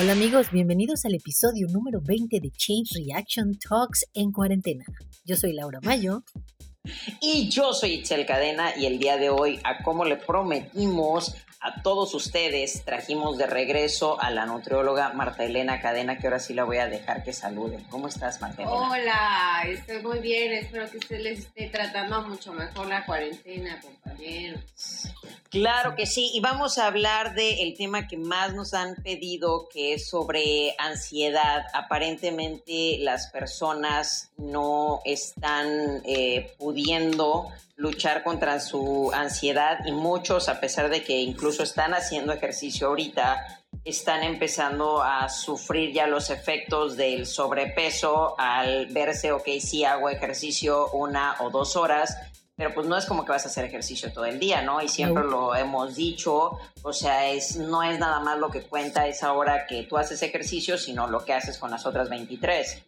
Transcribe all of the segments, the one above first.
Hola amigos, bienvenidos al episodio número 20 de Change Reaction Talks en cuarentena. Yo soy Laura Mayo. Y yo soy Itzel Cadena y el día de hoy, a como le prometimos, a todos ustedes trajimos de regreso a la nutrióloga Marta Elena Cadena, que ahora sí la voy a dejar que salude. ¿Cómo estás, Marta Elena? Hola, estoy muy bien. Espero que usted les esté tratando mucho mejor la cuarentena, compañeros. Claro que sí, y vamos a hablar del tema que más nos han pedido, que es sobre ansiedad. Aparentemente las personas no están eh, pudiendo luchar contra su ansiedad y muchos, a pesar de que incluso están haciendo ejercicio ahorita, están empezando a sufrir ya los efectos del sobrepeso al verse, ok, sí hago ejercicio una o dos horas, pero pues no es como que vas a hacer ejercicio todo el día, ¿no? Y siempre lo hemos dicho, o sea, es, no es nada más lo que cuenta esa hora que tú haces ejercicio, sino lo que haces con las otras 23.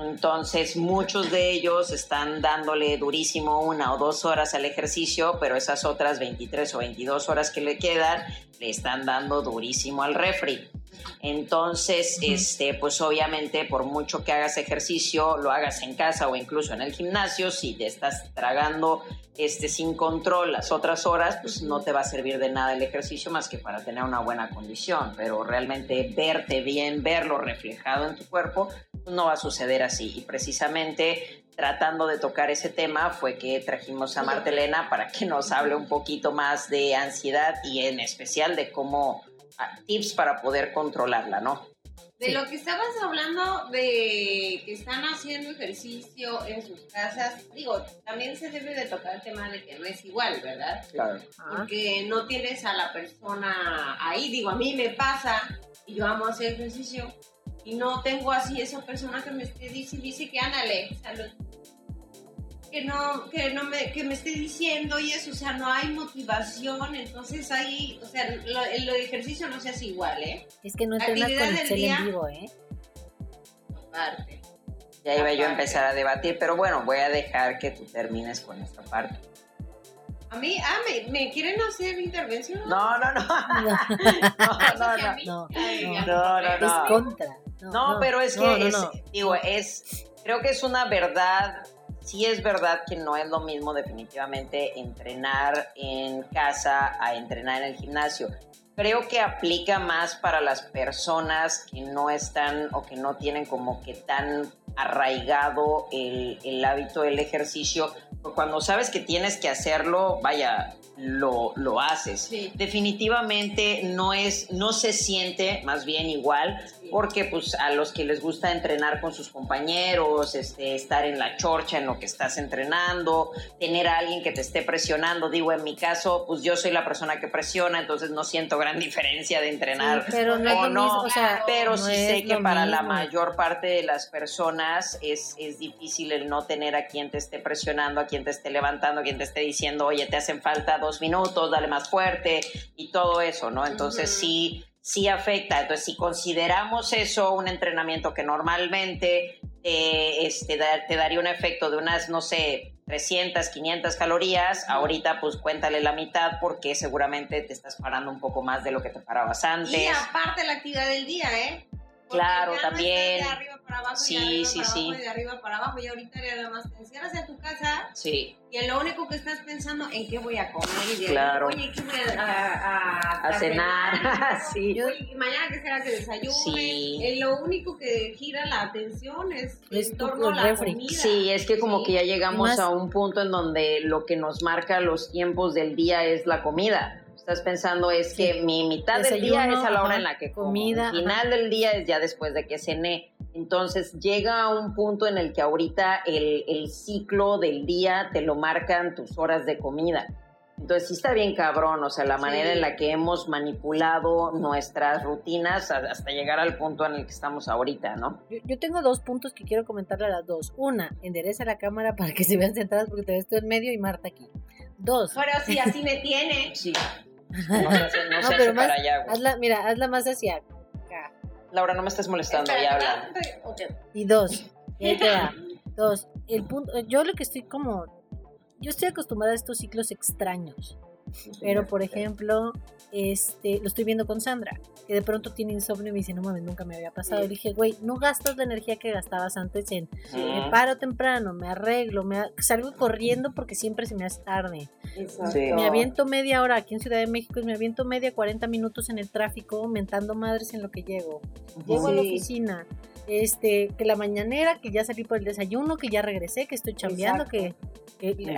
Entonces, muchos de ellos están dándole durísimo una o dos horas al ejercicio, pero esas otras 23 o 22 horas que le quedan le están dando durísimo al refri. Entonces, este, pues obviamente por mucho que hagas ejercicio, lo hagas en casa o incluso en el gimnasio, si te estás tragando este, sin control las otras horas, pues no te va a servir de nada el ejercicio más que para tener una buena condición, pero realmente verte bien, verlo reflejado en tu cuerpo, pues no va a suceder así. Y precisamente tratando de tocar ese tema fue que trajimos a Martelena para que nos hable un poquito más de ansiedad y en especial de cómo tips para poder controlarla, ¿no? De lo que estabas hablando de que están haciendo ejercicio en sus casas, digo, también se debe de tocar el tema de que no es igual, ¿verdad? Claro. Porque no tienes a la persona ahí, digo, a mí me pasa y yo amo hacer ejercicio y no tengo así esa persona que me esté dice, dice que ándale, salud que no, que no me, que me esté diciendo y eso, o sea, no hay motivación, entonces ahí, o sea, lo, el ejercicio no se hace igual, ¿eh? Es que no entrenas con el en vivo, ¿eh? Aparte. Ya iba yo a empezar a debatir, pero bueno, voy a dejar que tú termines con esta parte. A mí, ah, ¿me, ¿me quieren hacer intervención? No, no, no. No, no, no. No, no, no. Es contra. No, pero es que, es, digo, es, creo que es una verdad sí es verdad que no es lo mismo definitivamente entrenar en casa a entrenar en el gimnasio. Creo que aplica más para las personas que no están o que no tienen como que tan arraigado el, el hábito del ejercicio. Cuando sabes que tienes que hacerlo, vaya, lo, lo haces. Definitivamente no es, no se siente más bien igual porque pues a los que les gusta entrenar con sus compañeros, este, estar en la chorcha en lo que estás entrenando, tener a alguien que te esté presionando, digo, en mi caso, pues yo soy la persona que presiona, entonces no siento gran diferencia de entrenar pero no o no, pero sí sé que para la mayor parte de las personas es, es difícil el no tener a quien te esté presionando, a quien te esté levantando, a quien te esté diciendo, oye, te hacen falta dos minutos, dale más fuerte y todo eso, ¿no? Entonces sí sí afecta. Entonces, si consideramos eso un entrenamiento que normalmente eh, este, te daría un efecto de unas, no sé, 300, 500 calorías, ahorita pues cuéntale la mitad porque seguramente te estás parando un poco más de lo que te parabas antes. Y aparte la actividad del día, ¿eh? Claro, también. de arriba para abajo, sí, y sí, para sí. Abajo, y de arriba para abajo, y ahorita nada más te encierras en tu casa. Sí. Y en lo único que estás pensando en qué voy a comer y de claro. oye, ¿qué voy a, a, a cenar? sí. y mañana que será que desayune. Sí. En lo único que gira la atención es, es en torno a la refri. comida. Sí, es que como Sí. que ya llegamos Más- a un punto en donde lo que nos marca los tiempos del día es la comida. Estás pensando es que Sí. mi mitad del día Desayuno, es a la hora ajá, en la que como. comida, El final del día es ya después de que cené. Entonces llega a un punto en el que ahorita el, el ciclo del día te lo marcan tus horas de comida. Entonces sí está bien cabrón, o sea, la manera en la que hemos manipulado nuestras rutinas hasta llegar al punto en el que estamos ahorita, ¿no? Yo, yo tengo dos puntos que quiero comentarle a las dos. Una, endereza la cámara para que se vean sentadas porque te ves tú en medio y Marta aquí. Dos, Pero sí, así me tiene. Sí. No se hace, no No, se pero hace más- para allá, güey. hazla, mira, hazla más hacia acá. Laura, no me estés molestando, ya habla. espera, ok. Y dos, y ahí te va. Dos, el punto, yo lo que estoy como, yo estoy acostumbrada a estos ciclos extraños. Pero, por ejemplo, este, lo estoy viendo con Sandra, que de pronto tiene insomnio y me dice, no mames, nunca me había pasado. Le dije, güey, no gastas la energía que gastabas antes en me paro temprano, me arreglo, me salgo corriendo porque siempre se me hace tarde. Me aviento media hora aquí en Ciudad de México y me aviento media 40 minutos en el tráfico, mentando madres en lo que llego. Llego a la oficina, este, que la mañanera, que ya salí por el desayuno, que ya regresé, que estoy chambeando, que,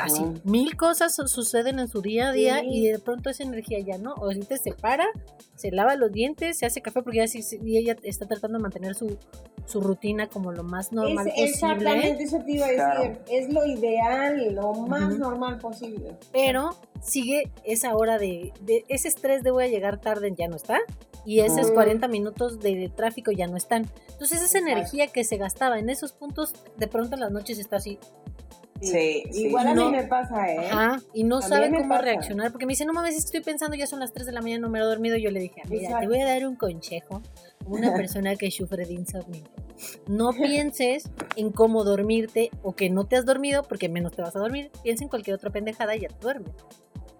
así mil cosas suceden en su día a día y de pronto esa energía ya no, ahorita se para, se lava los dientes, se hace café porque ya y ella está tratando de mantener su, su rutina como lo más normal posible. Exactamente, eso te iba a decir, es lo ideal, lo más normal posible. Pero sigue esa hora de, de ese estrés de voy a llegar tarde, ya no está y esos 40 minutos de tráfico ya no están. Entonces esa energía que se gastaba en esos puntos, de pronto en las noches está así. Sí, igual a mí me pasa, ¿eh? Ajá, y no sabe cómo reaccionar, porque me dice, no mames, estoy pensando, ya son las 3 de la mañana, no me he dormido, yo le dije, mira, te voy a dar un consejo, una persona que sufre de insomnio. No pienses en cómo dormirte o que no te has dormido, porque menos te vas a dormir, piensa en cualquier otra pendejada y ya te duermes.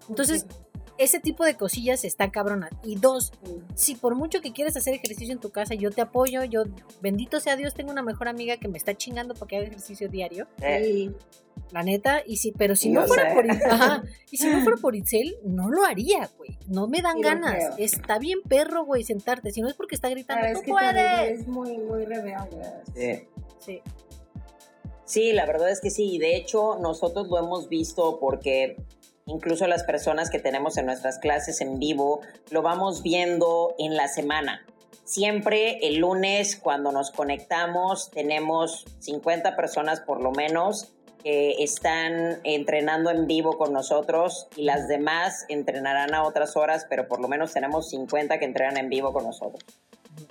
Entonces, ese tipo de cosillas está cabrona. Y dos, si por mucho que quieres hacer ejercicio en tu casa, yo te apoyo, yo, bendito sea Dios, tengo una mejor amiga que me está chingando para que haga ejercicio diario. Sí. La neta, y si, pero si no fuera por y si no fuera por Itzel, no lo haría, güey. No me dan ganas. Está bien perro, güey, sentarte. Si no es porque está gritando, no puedes. Es muy, muy rebelde. Sí. Sí. Sí, la verdad es que sí. De hecho, nosotros lo hemos visto porque incluso las personas que tenemos en nuestras clases en vivo, lo vamos viendo en la semana. Siempre el lunes cuando nos conectamos tenemos 50 personas por lo menos que están entrenando en vivo con nosotros y las demás entrenarán a otras horas, pero por lo menos tenemos 50 que entrenan en vivo con nosotros.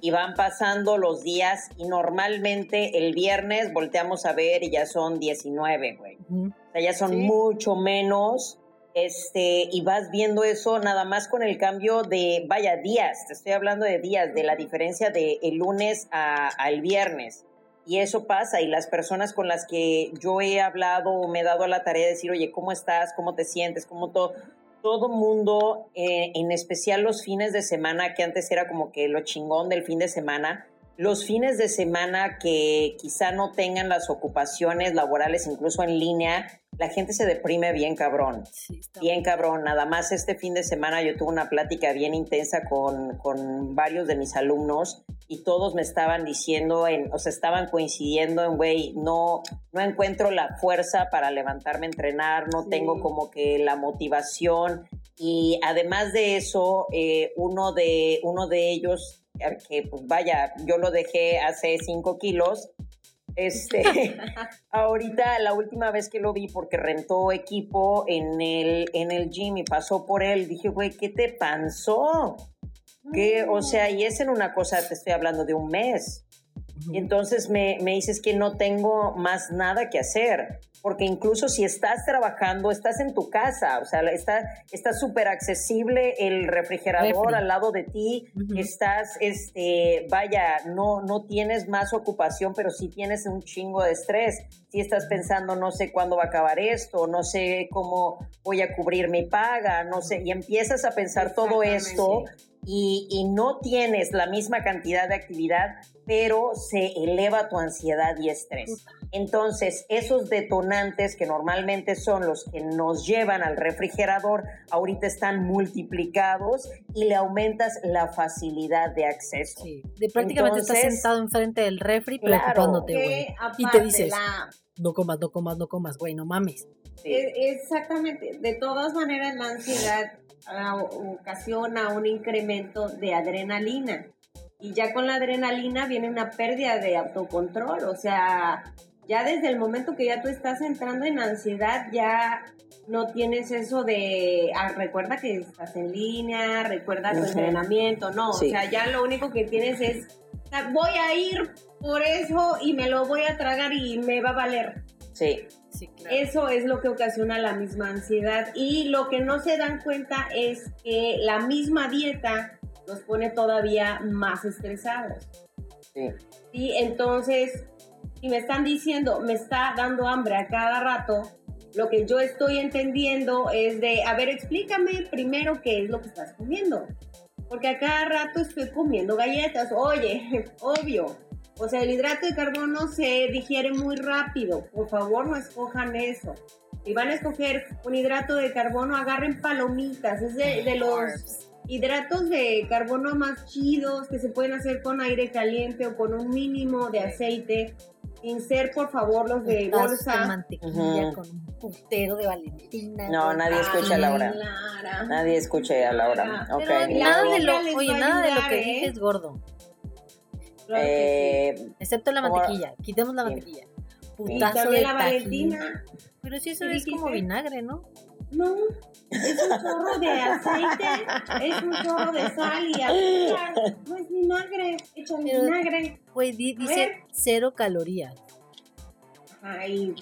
Y van pasando los días y normalmente el viernes volteamos a ver y ya son 19, güey. O sea, ya son mucho menos este, y vas viendo eso nada más con el cambio de, vaya, días, te estoy hablando de días, de la diferencia de el lunes al viernes. Y eso pasa, y las personas con las que yo he hablado me he dado a la tarea de decir, oye, ¿cómo estás? ¿Cómo te sientes? ¿Cómo todo? Todo mundo, eh, en especial los fines de semana, que antes era como que lo chingón del fin de semana, los fines de semana que quizá no tengan las ocupaciones laborales, incluso en línea, la gente se deprime bien cabrón. bien cabrón. Nada más este fin de semana yo tuve una plática bien intensa con, con varios de mis alumnos y todos me estaban diciendo, en, o sea, estaban coincidiendo en, güey, no, no encuentro la fuerza para levantarme a entrenar, no tengo como que la motivación. Y además de eso, eh, uno, de, uno de ellos que pues vaya, yo lo dejé hace cinco kilos. Este, ahorita la última vez que lo vi porque rentó equipo en el, en el gym y pasó por él, dije, güey, ¿qué te pasó? ¿Qué? O sea, y es en una cosa, te estoy hablando de un mes. Y entonces me, me dices que no tengo más nada que hacer porque incluso si estás trabajando, estás en tu casa, o sea, está súper accesible el refrigerador al lado de ti, estás, este, vaya, no, no tienes más ocupación, pero sí tienes un chingo de estrés. Si estás pensando, no sé cuándo va a acabar esto, no sé cómo voy a cubrir mi paga, no sé, y empiezas a pensar todo esto y, y, no tienes la misma cantidad de actividad, pero se eleva tu ansiedad y estrés. Entonces, esos detonantes que normalmente son los que nos llevan al refrigerador, ahorita están multiplicados y le aumentas la facilidad de acceso. Sí, de prácticamente estás sentado enfrente del refri preocupándote, güey. Y te dices, no comas, no comas, no comas, güey, no mames. E, exactamente. De todas maneras, la ansiedad ah, ocasiona un incremento de adrenalina. Y ya con la adrenalina viene una pérdida de autocontrol. O sea, ya desde el momento que ya tú estás entrando en ansiedad, ya no tienes eso de, ah, recuerda que estás en línea, recuerda tu entrenamiento, no, o sea, ya lo único que tienes es, voy a ir por eso y me lo voy a tragar y me va a valer. Sí. Sí, claro. Eso es lo que ocasiona la misma ansiedad y lo que no se dan cuenta es que la misma dieta nos pone todavía más estresados. Sí. Y entonces y me están diciendo, me está dando hambre a cada rato, Lo que yo estoy entendiendo es de, a ver, explícame primero qué es lo que estás comiendo. Porque a cada rato estoy comiendo galletas. Oye, obvio. O sea, el hidrato de carbono se digiere muy rápido. Por favor, no escojan eso. Si van a escoger un hidrato de carbono, agarren palomitas. Es de, de los hidratos de carbono más chidos que se pueden hacer con aire caliente o con un mínimo de aceite. Sin ser, por favor, los de bolsa. de mantequilla con un putero de Valentina. No, con nadie escucha a Laura. Clara. Nadie escuche a Laura. Nada de lo, oye, nada de lo que ¿eh? dije es gordo. Claro que eh, Excepto la mantequilla. Quitemos la mantequilla. Putazo de la. Valentina. Pero si eso ¿Qué es como vinagre, ¿no? No, es un chorro de aceite, es un chorro de sal y azúcar. No es vinagre, échale Pero- vinagre. Di- A dice cero calorías. Ay,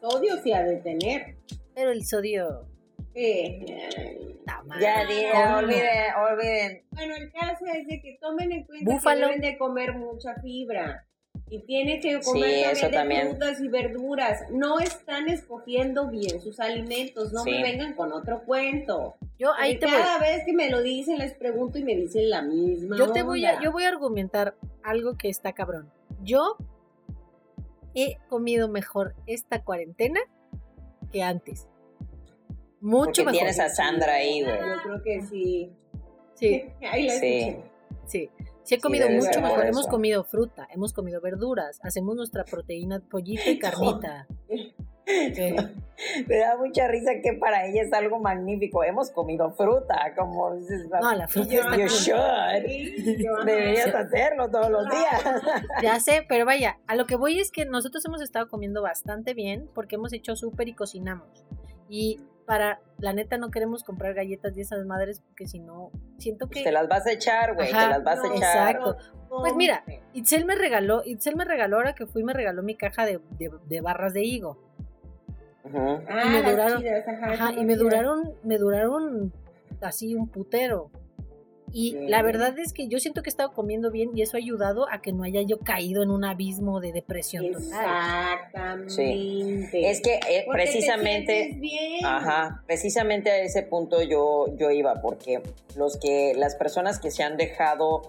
sodio se ha de tener. Pero el sodio. Eh, mal. ya, di- ¿Cómo? olviden, olviden. bueno, el caso es de que tomen en cuenta Búfalo. que deben de comer mucha fibra. Y tiene que Sí, comer eso también frutas y verduras. No están escogiendo bien sus alimentos. No Sí. me vengan con otro cuento. Yo ahí te voy. cada vez que me lo dicen les pregunto y me dicen la misma. Yo te voy a, yo voy a argumentar algo que está cabrón. Yo he comido mejor esta cuarentena que antes. Mucho Porque mejor. tienes a Sandra ahí, güey. Yo creo que sí. Sí, Ahí la Sí. escuché. sí. Sí he comido mucho mejor. Hemos comido fruta, hemos comido verduras, hacemos nuestra proteína, pollito y carnita. Sí. Me da mucha risa que para ella es algo magnífico. Hemos comido fruta, como dices. No, la fruta está You should. Deberías hacerlo todos los días. Ya sé, pero vaya, a lo que voy es que nosotros hemos estado comiendo bastante bien porque hemos hecho súper y cocinamos. Y para, la neta, no queremos comprar galletas y esas madres porque si no, siento que... Te las vas a echar, güey. Te las vas a echar. exacto. Pues mira, Itzel me regaló, Itzel me regaló ahora que fui, me regaló mi caja de, de- de barras de higo. Ah, y me las duraron- chidas, ajá, y me chidas. duraron, me duraron así un putero. Y Sí. la verdad es que yo siento que he estado comiendo bien y eso ha ayudado a que no haya yo caído en un abismo de depresión total. Exactamente. Es que eh, precisamente. bien. Ajá, precisamente a ese punto yo, yo iba, porque los que, las personas que se han dejado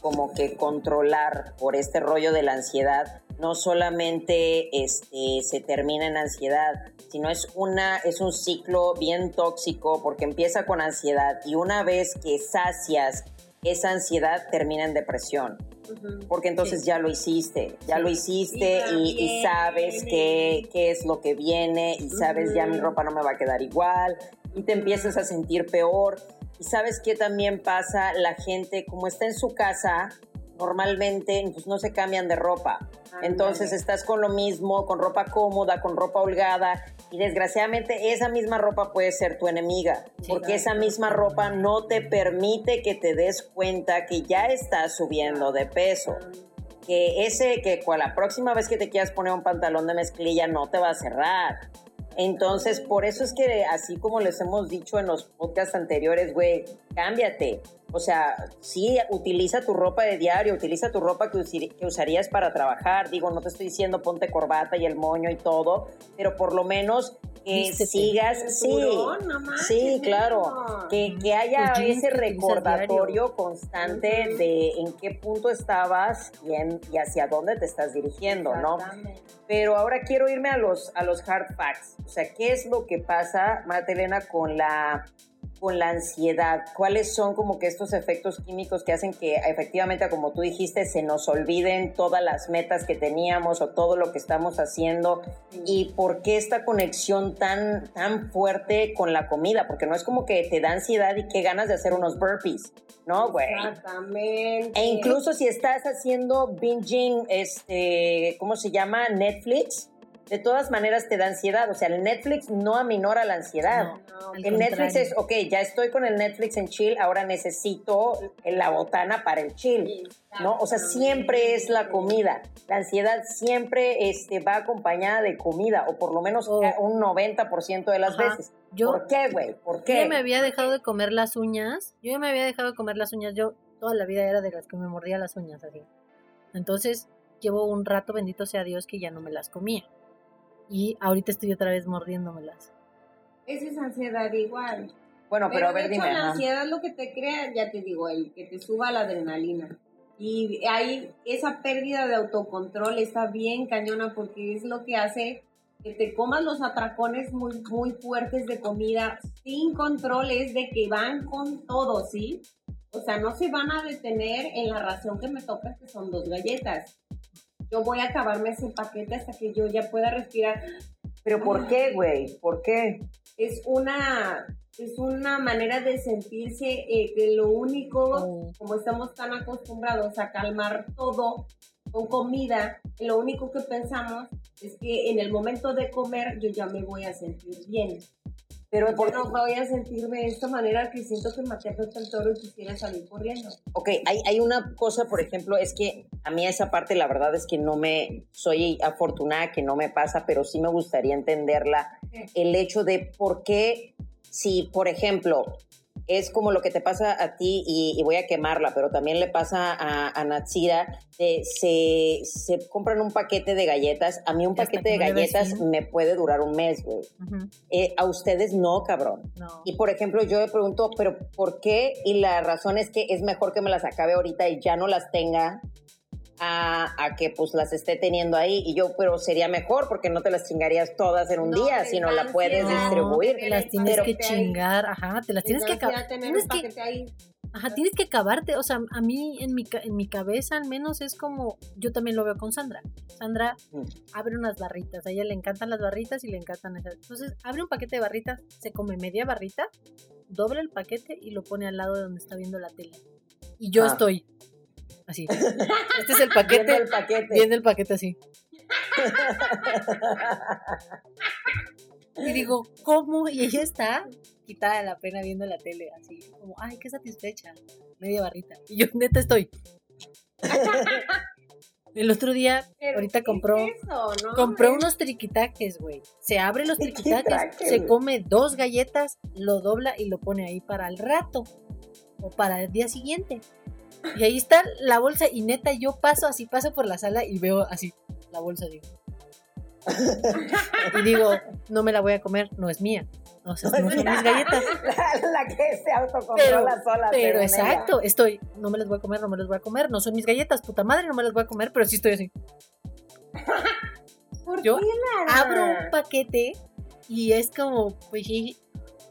como que controlar por este rollo de la ansiedad, no solamente este, se termina en ansiedad, sino es una, es un ciclo bien tóxico porque empieza con ansiedad y una vez que sacias esa ansiedad termina en depresión. Porque entonces ya lo hiciste, ya Sí. lo hiciste Y y, y viene. sabes qué, qué es lo que viene y sabes ya mi ropa no me va a quedar igual y te empiezas a sentir peor. Y sabes qué también pasa, la gente como está en su casa, normalmente pues, no se cambian de ropa. Entonces Ándale. estás con lo mismo, con ropa cómoda, con ropa holgada y desgraciadamente esa misma ropa puede ser tu enemiga, Sí, porque esa misma ropa no te permite que te des cuenta que ya estás subiendo de peso. Que ese, que la próxima vez que te quieras poner un pantalón de mezclilla no te va a cerrar. Entonces, por eso es que así como les hemos dicho en los podcasts anteriores, güey, cámbiate. O sea, sí, utiliza tu ropa de diario, utiliza tu ropa que, usarías para trabajar. Digo, no te estoy diciendo ponte corbata y el moño y todo, pero por lo menos que Vístete. sigas, sí, no sí, claro, que, que haya ese recordatorio constante de en qué punto estabas y, en- y hacia dónde te estás dirigiendo, ¿no? Pero ahora quiero irme a los, a los hard facts. O sea, ¿qué es lo que pasa, Marta Elena, con la, con la ansiedad? ¿Cuáles son como que estos efectos químicos que hacen que efectivamente, como tú dijiste, se nos olviden todas las metas que teníamos o todo lo que estamos haciendo? ¿Y por qué esta conexión tan, tan fuerte con la comida? Porque no es como que te da ansiedad y qué ganas de hacer unos burpees, ¿no, güey? Exactamente. E incluso si estás haciendo binging, este, ¿cómo se llama? Netflix, de todas maneras te da ansiedad. O sea, el Netflix no aminora la ansiedad. No, No, el Netflix es, ok, ya estoy con el Netflix en chill, ahora necesito la botana para el chill. ¿No? O sea, siempre es la comida. La ansiedad siempre este, va acompañada de comida, o por lo menos Oh. un 90% de las Ajá. veces. Yo, ¿Por qué, güey? ¿Por yo qué? ya me había dejado de comer las uñas. Yo ya me había dejado de comer las uñas. Yo toda la vida era de las que me mordía las uñas así. Entonces, llevo un rato, bendito sea Dios, que ya no me las comía. Y ahorita estoy otra vez mordiéndomelas. Esa es ansiedad igual. Bueno, pero, a ver, de hecho, dime. la ajá. ansiedad lo que te crea, ya te digo, el que te suba la adrenalina. Y ahí esa pérdida de autocontrol está bien cañona porque es lo que hace que te comas los atracones muy, muy fuertes de comida sin control, es de que van con todo, ¿sí? O sea, no se van a detener en la ración que me toca, que son dos galletas. Yo voy a acabarme ese paquete hasta que yo ya pueda respirar. Pero ¿por qué, güey? ¿Por qué? es una es una manera de sentirse eh, que lo único Oh. como estamos tan acostumbrados a calmar todo con comida lo único que pensamos es que en el momento de comer yo ya me voy a sentir bien Pero por no voy a sentirme de esta manera que siento que maté a el toro y quisiera salir corriendo. Ok, hay, hay una cosa, por ejemplo, es que a mí esa parte la verdad es que no me, soy afortunada que no me pasa, pero sí me gustaría entenderla, el hecho de por qué, si por ejemplo, es como lo que te pasa a ti y, y voy a quemarla, pero también le pasa a, a Natsira, de se, se compran un paquete de galletas, a mí un paquete que de le galletas me puede durar un mes, güey. Eh, a ustedes no, cabrón. No. Y por ejemplo, yo me pregunto, ¿pero por qué? Y la razón es que es mejor que me las acabe ahorita y ya no las tenga a, a que pues las esté teniendo ahí. Y yo, pero sería mejor porque no te las chingarías todas en un No, día, sino la puedes distribuir. te las tienes pero- que chingar, ajá, te las tienes que acabar. Tienes que, ahí. ajá, tienes que acabarte, o sea, a mí en mi, ca- en mi cabeza al menos es como, yo también lo veo con Sandra. Sandra Mm. abre unas barritas, a ella le encantan las barritas y le encantan esas. Entonces, abre un paquete de barritas, se come media barrita, dobla el paquete y lo pone al lado de donde está viendo la tele. Y yo Ah. estoy así. Este es el Viendo paquete, el paquete. viendo el paquete así. Y digo, ¿cómo? Y ella está quitada de la pena viendo la tele, así, como, ay, qué satisfecha, media barrita. Y yo neta estoy. El otro día, Pero, ahorita ¿qué compró, es eso, no? compró unos triquitaques, güey. Se abre los triquitaques, se come dos galletas, lo dobla y lo pone ahí para el rato o para el día siguiente. Y ahí está la bolsa y neta yo paso así, paso por la sala y veo así la bolsa digo. y digo, no me la voy a comer, no es mía. O sea, no son mis galletas. La, la que se Pero, autocontrola sola. pero exacto, estoy, no me las voy a comer, no me las voy a comer, no son mis galletas, puta madre, no me las voy a comer, pero sí estoy así. ¿Por yo qué, abro un paquete y es como, pues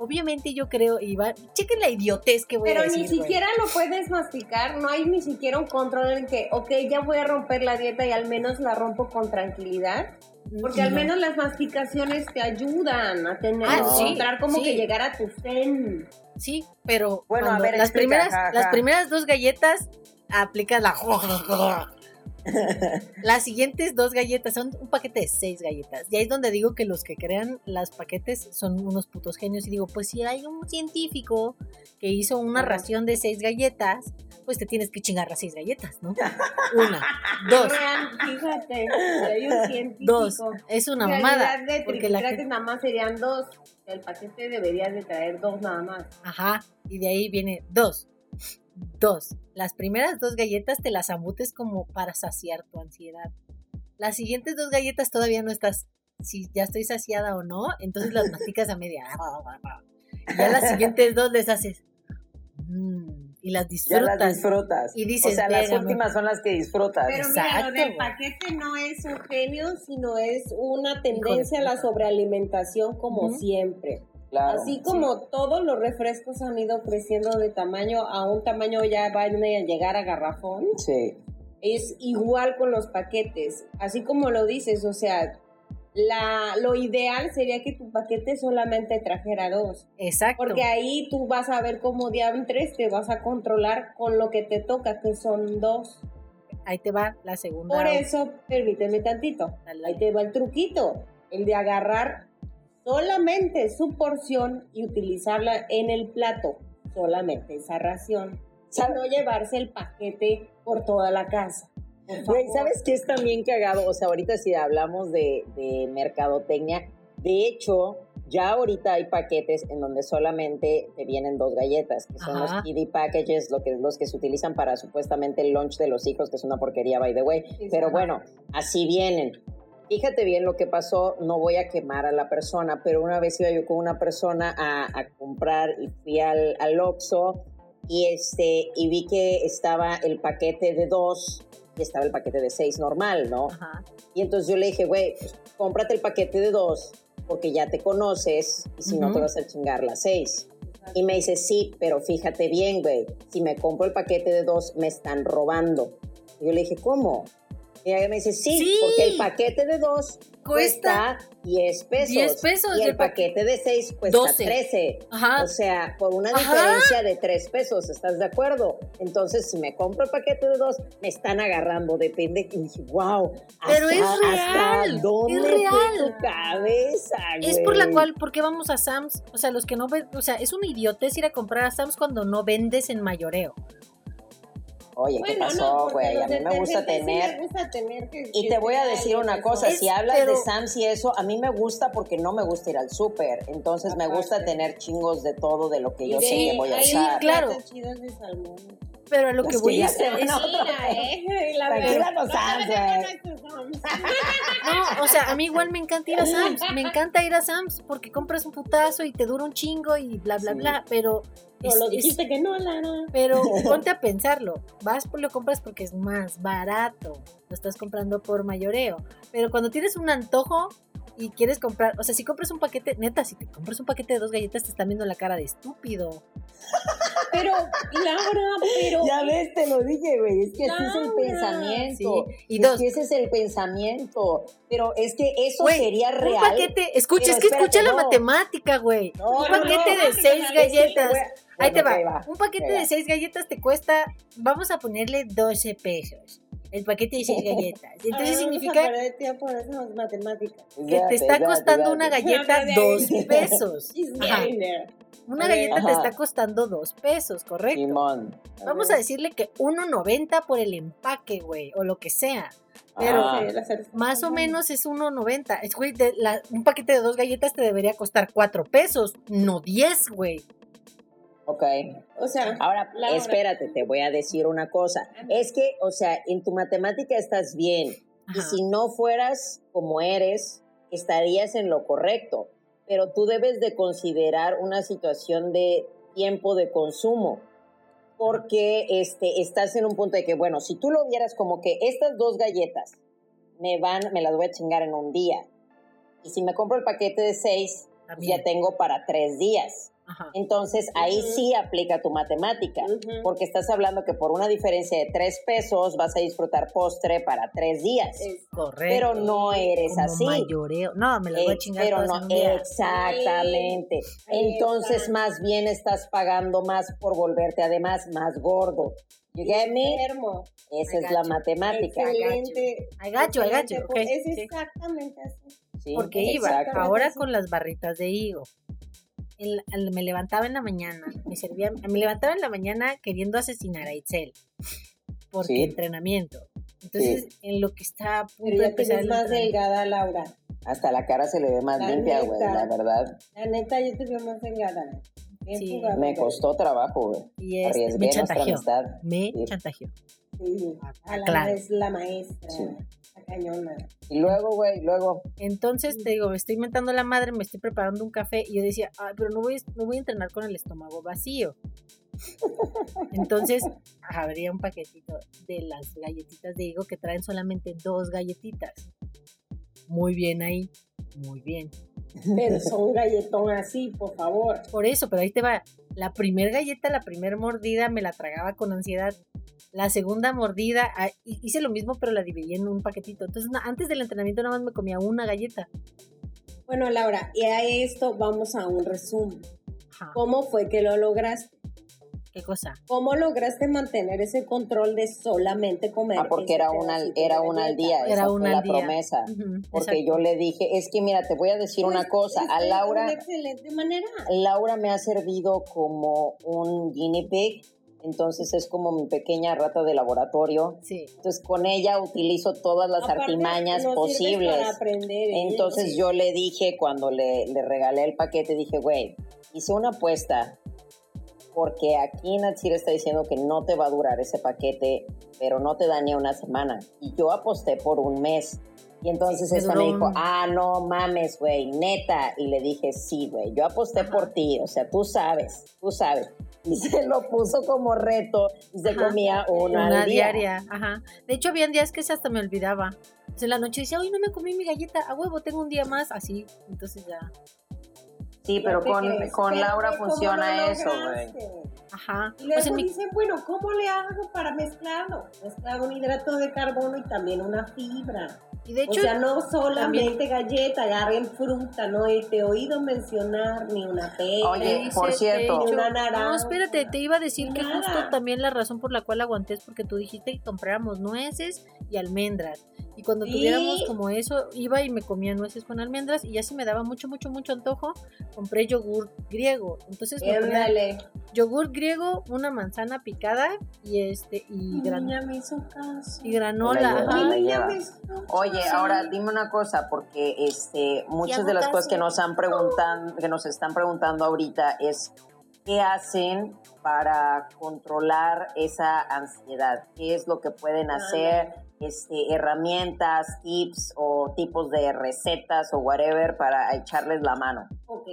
obviamente yo creo, va, chequen la idiotez que voy Pero a decir. ni güey. siquiera lo puedes masticar, no hay ni siquiera un control en que, ok, ya voy a romper la dieta y al menos la rompo con tranquilidad. Porque al No. menos las masticaciones te ayudan a tener, Ah, a sí, encontrar como sí. que llegar a tu zen. Sí, pero Bueno, a cuando ver, las explica, primeras, ajá, las primeras dos galletas aplicas la las siguientes dos galletas son un paquete de seis galletas. Y ahí es donde digo que los que crean las paquetes son unos putos genios. Y digo, pues si hay un científico que hizo una ración de seis galletas, pues te tienes que chingar las seis galletas, ¿no? Una, dos, Vean, fíjate, hay un científico. dos. Es una mamada. de porque la gente- nada más serían dos. El paquete debería de traer dos nada más. Ajá, y de ahí viene dos. Dos. Las primeras dos galletas te las ambutes como para saciar tu ansiedad. Las siguientes dos galletas todavía no estás, si ya estoy saciada o no, entonces las masticas a media. Y ya las siguientes dos les haces. mm, y las Ya disfrutas. las disfrutas. Y dices, o sea, las "Verga, me- últimas son las que disfrutas. Pero mira, lo Exacto, del paquete no es un genio, sino es una tendencia a la sobrealimentación como Ujú. siempre. Claro. Así como todos los refrescos han ido creciendo de tamaño a un tamaño ya van a llegar a garrafón, Sí. es igual con los paquetes. Así como lo dices, o sea, la, lo ideal sería que tu paquete solamente trajera dos. Exacto. Porque ahí tú vas a ver cómo diantres te vas a controlar con lo que te toca, que son dos. Ahí te va la segunda. Por eso, permíteme tantito. Dale. Ahí te va el truquito. El de agarrar solamente su porción y utilizarla en el plato. Solamente esa ración. Sin no llevarse el paquete por toda la casa. Güey. ¿sabes qué es también cagado? O sea, ahorita si hablamos de, de mercadotecnia, de hecho, ya ahorita hay paquetes en donde solamente te vienen dos galletas, que son Ajá. los kiddie packages, lo que, los que se utilizan para supuestamente el lunch de los hijos, que es una porquería, by the way. Pero Ajá. bueno, así vienen. Fíjate bien lo que pasó, no voy a quemar a la persona, pero una vez iba yo con una persona a, a comprar y fui al, al Oxxo y, este, y vi que estaba el paquete de dos y estaba el paquete de seis normal, ¿no? Ajá. Y entonces yo le dije, güey, pues, cómprate el paquete de dos porque ya te conoces y si no te vas a chingar las seis. Y me dice, sí, pero fíjate bien, güey, si me compro el paquete de dos, me están robando. Y yo le dije, ¿cómo? Y ella me dice, sí, Sí. porque el paquete de dos Cuesta cuesta 10 pesos. 10 pesos, Y el el pa- paquete de seis cuesta 12. 13. Ajá. O sea, por una Ajá. diferencia de 3 pesos, ¿estás de acuerdo? Entonces, si me compro el paquete de dos, me están agarrando, depende. Y dije, wow, Pero ¿hasta- es ¿hasta real, dónde es real. tu cabeza, Es por la güey? cual, ¿por qué vamos a Sam's? O sea, los que no ven, o sea, es una idiotez ir a comprar a Sam's cuando no vendes en mayoreo. Oye, ¿qué Bueno, pasó, güey? A mí me gusta sí tener... me gusta tener que- Y que te voy a decir una cosa, Es- si hablas pero- de Sam's y eso, a mí me gusta porque no me gusta ir al súper, entonces me gusta tener chingos de todo de lo que yo sé que voy a usar. claro. Pero a lo que voy es, se van es- a- Mira, eh, la verdad. güey. No, o sea, a mí igual me encanta ir a Sam's. Me encanta ir a Sam's porque compras un putazo y te dura un chingo y bla, bla, Sí. bla. Pero. No, es- lo es- dijiste que no, Lara. pero ponte a pensarlo. Vas por lo compras porque es más barato. Lo estás comprando por mayoreo. Pero cuando tienes un antojo y quieres comprar, o sea, si compras un paquete, neta, si te compras un paquete de dos galletas, te están viendo la cara de estúpido. Pero, Laura, pero. Ya ves, te lo dije, güey, es que ese es el Laura. pensamiento. Sí, y es dos. que ese es el pensamiento. Pero es que eso Güey, sería Un real. paquete, escucha, Pero es que espérate, escucha la no. matemática, güey. No, un paquete no, de seis te galletas. Ahí te Bueno, va. ok, Un paquete va. de seis galletas te cuesta, vamos a ponerle 12 pesos. El paquete de seis galletas. Entonces Ay, significa tiempo esas matemáticas. que te está costando una galleta dos pesos. Ajá. Una galleta te está costando dos pesos, correcto. Simón. Vamos a decirle que 1.90 por el empaque, güey, o lo que sea. Pero Ah. Más o menos es 1.90. Es, güey, de la- un paquete de dos galletas te debería costar 4 pesos, no 10, güey. Ok. O sea, Ahora, espérate, te voy a decir una cosa. Es que, o sea, en tu matemática estás bien. Y Ajá. si no fueras como eres, estarías en lo correcto. Pero tú debes de considerar una situación de tiempo de consumo. Porque este, estás en un punto de que, bueno, si tú lo vieras como que estas dos galletas me van, me las voy a chingar en un día. Y si me compro el paquete de seis, También. ya tengo para tres días. Ajá. Entonces ahí sí aplica tu matemática, porque estás hablando que por una diferencia de tres pesos vas a disfrutar postre para tres días, es- Correcto. pero no eres Como así. mayoreo. No, me las voy a Eh, chingar pero no, exactamente. Entonces más bien estás pagando más por volverte además más gordo. You get me? enfermo. Esa es la matemática. Excelente. Ok, Es exactamente así. Sí, Porque iba, ahora con las barritas de higo. El- me levantaba en la mañana, me servía, me levantaba en la mañana queriendo asesinar a Itzel. Porque Sí. entrenamiento. Entonces, en lo que está a punto Pero de empezar el más delgada, Laura. Hasta la cara se le ve más La limpia, güey, la verdad. La neta, yo te veo más delgada. Sí. Me costó trabajo, güey. Y este, Arriesgué me nuestra chantajeó. amistad. Me Sí. chantajeó. Sí. A la Claro. es la maestra. Y luego, güey, luego, Entonces, te digo, me estoy inventando la madre, me estoy preparando un café y yo decía, "Ay, pero no voy, no voy a entrenar con el estómago vacío. Entonces, habría un paquetito de las galletitas de higo que traen solamente dos galletitas. Muy bien ahí, muy bien. Pero son galletón así, por favor. Por eso, pero ahí te va. La primer galleta, la primer mordida, me la tragaba con ansiedad. La segunda mordida, ah, hi- hice lo mismo, pero la dividí en un paquetito. Entonces, antes del entrenamiento nada más me comía una galleta. Bueno, Laura, y a esto vamos a un resumen. Ajá. ¿Cómo fue que lo lograste? ¿Qué cosa? ¿Cómo lograste mantener ese control de solamente comer? ah, porque era una, era una al día, Era esa una fue la al día. promesa. Ujú, Porque exacto. yo le dije, es que mira, te voy a decir una Pues, cosa, a de Laura, Una excelente manera. Laura me ha servido como un guinea pig, entonces es como mi pequeña rata de laboratorio. Sí. Entonces con ella utilizo todas las Aparte, artimañas posibles. para aprender, ¿eh? Entonces Sí. yo le dije, cuando le, le regalé el paquete, dije, güey, hice una apuesta porque aquí Natsir está diciendo que no te va a durar ese paquete, pero no te da ni una semana. Y yo aposté por un mes. Y entonces esta me dijo, ah, no mames, güey, neta. Y le dije, sí, güey, yo aposté por ti, o sea, tú sabes, tú sabes. Y se lo puso como reto y se comía una, una diaria. Ajá. De hecho, había días que se hasta me olvidaba. en la noche decía, hoy no me comí mi galleta, a huevo, tengo un día más, así. Entonces ya. Sí, pero con, con Laura funciona eso, güey. Ajá. Y luego dicen, bueno, ¿cómo le hago para mezclarlo? Mezclar un hidrato de carbono y también una fibra. Y de hecho, o sea, no solamente galleta, agarren fruta, no te he oído mencionar ni una pera, Oye, por cierto, ni una naranja. No, espérate, te iba a decir que justo también la razón por la cual aguanté es porque tú dijiste que compráramos nueces y almendras. Y cuando tuviéramos como eso, iba y me comía nueces con almendras y ya si me daba mucho, mucho, mucho antojo, compré yogur griego. Entonces me ponía yogur griego, una manzana picada y este y, y granola. Oye, ahora dime una cosa, porque este muchas de las cosas que nos han preguntado, que nos están preguntando ahorita es ¿qué hacen para controlar esa ansiedad? ¿Qué es lo que pueden hacer? Este, herramientas, tips o tipos de recetas o whatever para echarles la mano? Ok.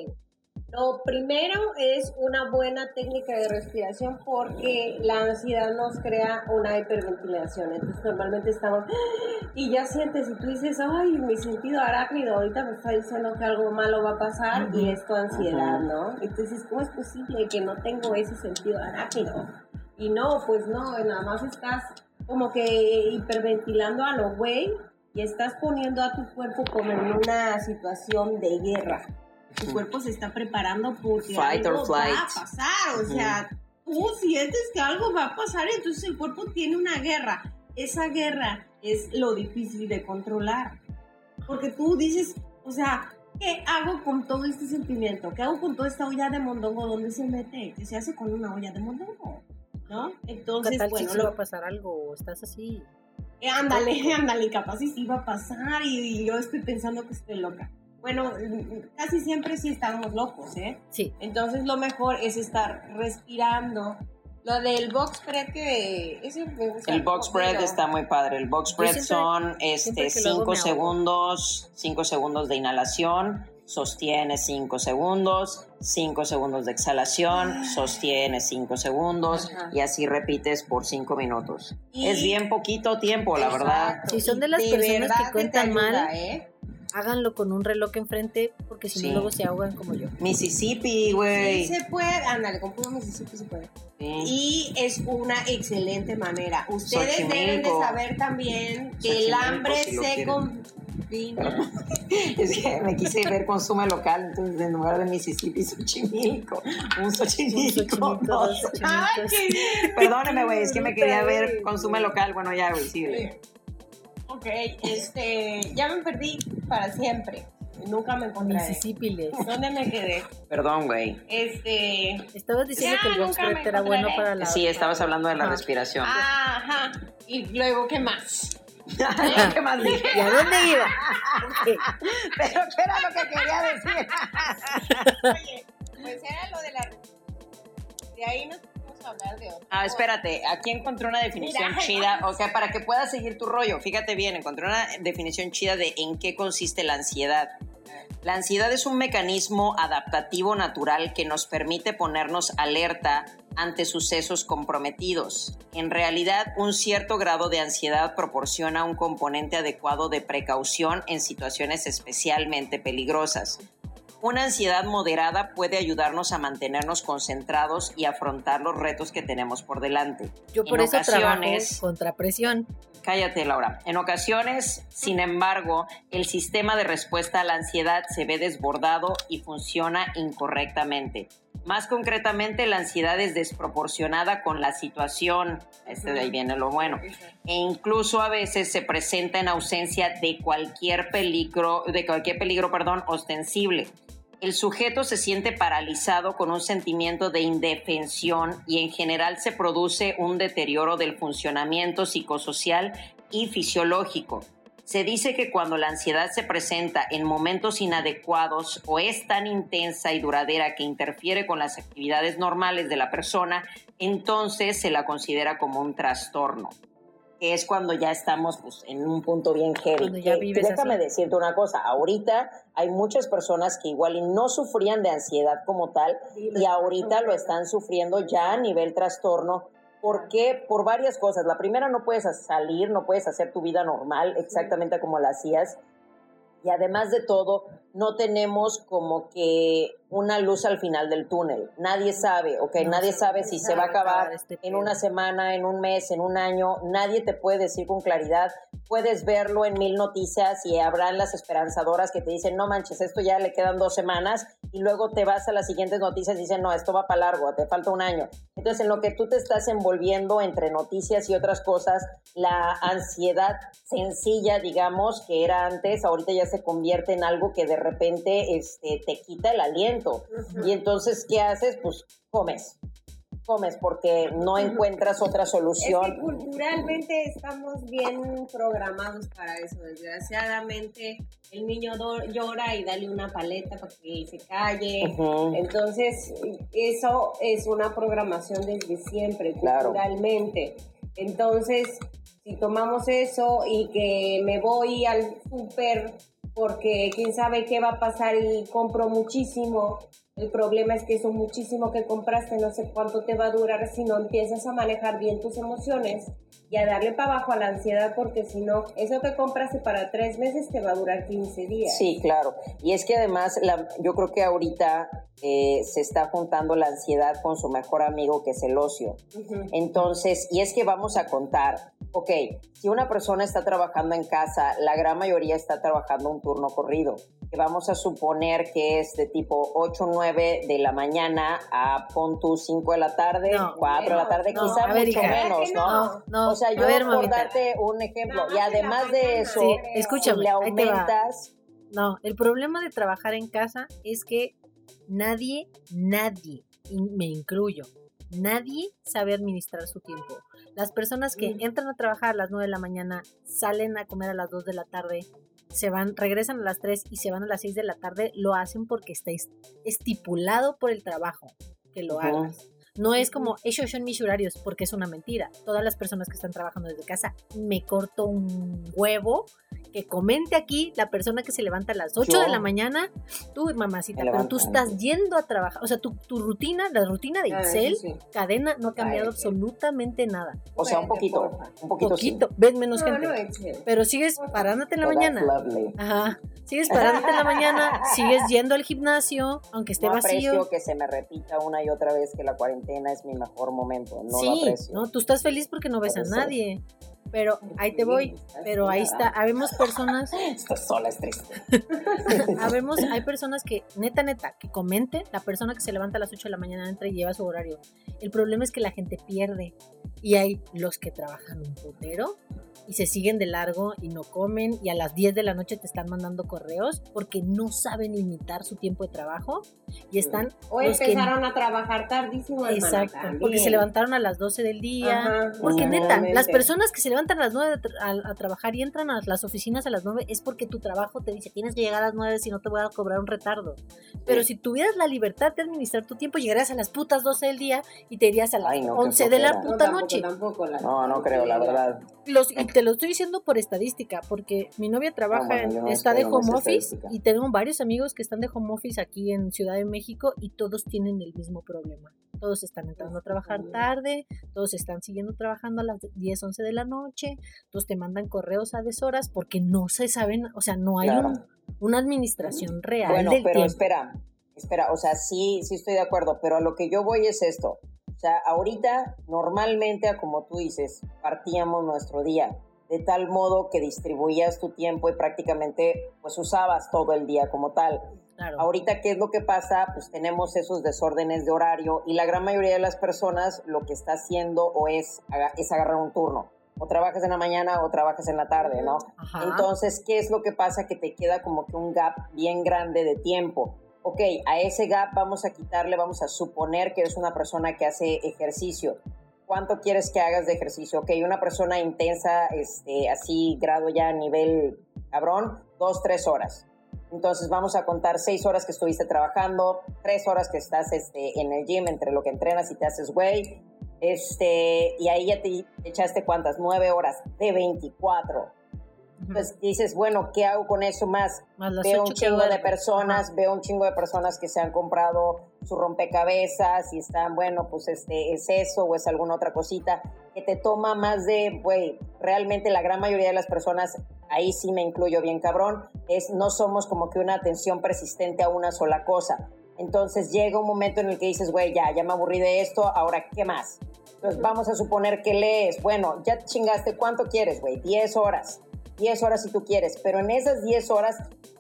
Lo primero es una buena técnica de respiración porque la ansiedad nos crea una hiperventilación. Entonces normalmente estamos y ya sientes y tú dices, ay, mi sentido arácnido ahorita me está diciendo que algo malo va a pasar y es tu ansiedad, ¿no? Entonces, ¿cómo es posible que no tengo ese sentido arácnido? Y no, pues no, nada más estás como que hiperventilando a lo güey y estás poniendo a tu cuerpo como en una situación de guerra. Tu cuerpo se está preparando porque algo va a pasar, o sea, tú sientes que algo va a pasar, entonces el cuerpo tiene una guerra. Esa guerra es lo difícil de controlar, porque tú dices, o sea, ¿qué hago con todo este sentimiento? ¿Qué hago con toda esta olla de mondongo? ¿Dónde se mete? ¿Qué se hace con una olla de mondongo? ¿No? Entonces, bueno, si va a pasar algo, estás así. Eh, ándale, ándale, capaz si sí va a pasar y, yo estoy pensando que estoy loca. Bueno, casi siempre sí estamos locos, ¿eh? Sí. Entonces lo mejor es estar respirando. Lo del box spread que... el box spread está muy padre. El box spread son este 5 segundos, 5 segundos de inhalación, sostiene 5 segundos, 5 segundos de exhalación, sostiene 5 segundos y así repites por 5 minutos. es bien poquito tiempo, la verdad. Si son de las personas que cuentan mal, ¿eh? háganlo con un reloj enfrente porque si no luego se ahogan como yo. Mississippi, güey. Sí se puede, ándale, con puro Mississippi se puede. Y es una excelente manera. Ustedes deben de saber también que el hambre se, es que me quise ver consume local, entonces en lugar de Mississippi, Xochimilco. Un Xochimilco. Perdóneme, güey, es que me quería ver consume local. Bueno, ya, güey, sigue. Ok, este, ya me perdí para siempre. Nunca me encontré. Mississippi. ¿Dónde me quedé? Perdón, güey. Este. Estabas diciendo que el box era bueno para la. Sí, estabas hablando de la respiración. Ajá. Y luego, ¿qué más? ¿Qué más dije? ¿Y a dónde iba? Pero ¿qué era lo que quería decir? Oye, pues era lo de la... De ahí nos podemos hablar de otro. Ah, espérate, aquí encontré una definición chida, o sea, para que puedas seguir tu rollo, fíjate bien, encontré una definición chida de en qué consiste la ansiedad. La ansiedad es un mecanismo adaptativo natural que nos permite ponernos alerta ante sucesos comprometidos. En realidad, un cierto grado de ansiedad proporciona un componente adecuado de precaución en situaciones especialmente peligrosas. Una ansiedad moderada puede ayudarnos a mantenernos concentrados y afrontar los retos que tenemos por delante. Yo por eso ocasiones, trabajo contra presión. Cállate, Laura. En ocasiones, sin embargo, el sistema de respuesta a la ansiedad se ve desbordado y funciona incorrectamente. Más concretamente, la ansiedad es desproporcionada con la situación, este de ahí viene lo bueno, e incluso a veces se presenta en ausencia de cualquier peligro, de cualquier peligro, perdón, ostensible. El sujeto se siente paralizado con un sentimiento de indefensión y en general se produce un deterioro del funcionamiento psicosocial y fisiológico. Se dice que cuando la ansiedad se presenta en momentos inadecuados o es tan intensa y duradera que interfiere con las actividades normales de la persona, entonces se la considera como un trastorno. Que es cuando ya estamos pues, en un punto bien heavy. Que- déjame así. decirte una cosa, ahorita hay muchas personas que igual y no sufrían de ansiedad como tal y ahorita lo están sufriendo ya a nivel trastorno. ¿Por qué? Por varias cosas. La primera, no puedes salir, no puedes hacer tu vida normal exactamente como la hacías. Y además de todo, no tenemos como que una luz al final del túnel. Nadie sabe, ¿ok? No Nadie sabe si se va a acabar este en una semana, en un mes, en un año. Nadie te puede decir con claridad. Puedes verlo en mil noticias y habrán las esperanzadoras que te dicen, no manches, esto ya le quedan dos semanas. Y luego te vas a las siguientes noticias y dicen, no, esto va para largo, te falta un año. Entonces, en lo que tú te estás envolviendo entre noticias y otras cosas, la ansiedad sencilla, digamos, que era antes, ahorita ya se convierte en algo que de repente este, te quita el aliento. Y entonces, ¿qué haces? Pues comes. Comes porque no encuentras otra Es solución. que culturalmente estamos bien programados para eso. Desgraciadamente, el niño llora y dale una paleta para que se calle. Entonces, eso es una programación desde siempre, Claro. culturalmente. Entonces, si tomamos eso y que me voy al súper porque quién sabe qué va a pasar y compro muchísimo, el problema es que eso muchísimo que compraste no sé cuánto te va a durar si no empiezas a manejar bien tus emociones y a darle para abajo a la ansiedad porque si no, eso que compraste para tres meses te va a durar 15 días. Sí, claro. Y es que además, yo creo que ahorita eh, se está juntando la ansiedad con su mejor amigo, que es el ocio. Entonces, y es que vamos a contar, ok, si una persona está trabajando en casa, la gran mayoría está trabajando un turno corrido, que vamos a suponer que es de tipo 8 o 9 de la mañana a pon tú 5 de la tarde, No, 4 de la tarde, no, quizá a ver, mucho hija. menos, ¿no? No, no, o sea, yo ver, por mamita. darte un ejemplo, y además de eso, Sí, escúchame, si le aumentas... No, el problema de trabajar en casa es que nadie, nadie, y me incluyo, nadie sabe administrar su tiempo. Las personas que Mm. entran a trabajar a las 9 de la mañana, salen a comer a las 2 de la tarde, se van, regresan a las 3 y se van a las 6 de la tarde, lo hacen porque está est- estipulado por el trabajo que lo hagas. No es como, esos son mis horarios, porque es una mentira. Todas las personas que están trabajando desde casa, me corto un huevo. Que comente aquí la persona que se levanta a las 8 Yo. de la mañana, tú, mamacita, pero tú estás yendo a trabajar. O sea, tu, tu rutina, la rutina de Ah, Excel, sí. cadena, no ha cambiado Ay, sí. absolutamente nada. O sea, un poquito, un poquito, sí. Poquito, ves menos No, gente. no. Pero sigues parándote en la mañana. Ajá. Sigues parándote en la mañana, sigues yendo al gimnasio, aunque esté no vacío. que se me repita una y otra vez que la cuarentena es mi mejor momento. No lo aprecio. no, tú estás feliz porque no ves a eso. Pero ahí te voy. Pero ahí está. Habemos personas, Estoy sola, es triste. habemos, hay personas que, neta, neta, que comenten, la persona que se levanta a las 8 de la mañana entra y lleva su horario. El problema es que la gente pierde. Y hay los que trabajan un putero y se siguen de largo y no comen y a las 10 de la noche te están mandando correos porque no saben limitar su tiempo de trabajo y están O los que- empezaron a trabajar tardísimo, Exacto, porque se levantaron a las 12 del día. Ajá, porque neta, las personas que se levantan a las 9 a, a- trabajar y entran a las oficinas a las 9 es porque tu trabajo te dice tienes que llegar a las 9 si no te voy a cobrar un retardo. Pero si tuvieras la libertad de administrar tu tiempo, llegarías a las putas 12 del día y te irías a las Ay, no, qué 11 de la. No, puta tampoco, noche. Tampoco, la- No, no creo, la verdad. Los, y te lo estoy diciendo por estadística, porque mi novia trabaja, No, bueno, en- yo no está de home office y tengo varios amigos que están de home office aquí en Ciudad de México y todos tienen el mismo problema. Todos están entrando a trabajar tarde, todos están siguiendo trabajando a las 10, 11 de la noche, todos te mandan correos a deshoras porque no se saben, o sea, no hay Claro. un- una administración real Bueno, del pero tiempo. espera, espera, o sea, sí, sí estoy de acuerdo, pero a lo que yo voy es esto. O sea, ahorita normalmente, como tú dices, partíamos nuestro día de tal modo que distribuías tu tiempo y prácticamente pues usabas todo el día como tal. Claro. Ahorita, ¿qué es lo que pasa? Pues tenemos esos desórdenes de horario y la gran mayoría de las personas lo que está haciendo o es, es agarrar un turno. O trabajas en la mañana o trabajas en la tarde, ¿no? Ajá. Entonces, ¿qué es lo que pasa? Que te queda como que un gap bien grande de tiempo. Ok, a ese gap vamos a quitarle, vamos a suponer que eres una persona que hace ejercicio. ¿Cuánto quieres que hagas de ejercicio? Ok, una persona intensa, este, así, grado ya a nivel cabrón, dos, tres horas. Entonces vamos a contar seis horas que estuviste trabajando, tres horas que estás este, en el gym entre lo que entrenas y te haces güey. Este, y ahí ya te echaste cuántas, nueve horas de 24. Pues dices, bueno, ¿qué hago con eso más? veo un chingo de personas, veo un chingo de personas que se han comprado su rompecabezas y están, bueno, pues este es eso o es alguna otra cosita que te toma más de, güey, realmente la gran mayoría de las personas, ahí sí me incluyo bien cabrón, es no somos como que una atención persistente a una sola cosa. Entonces llega un momento en el que dices, güey, ya, ya me aburrí de esto, ahora, ¿qué más? Entonces vamos a suponer que lees, bueno, ya chingaste, ¿cuánto quieres, güey? 10 horas 10 horas si tú quieres, pero en esas 10 horas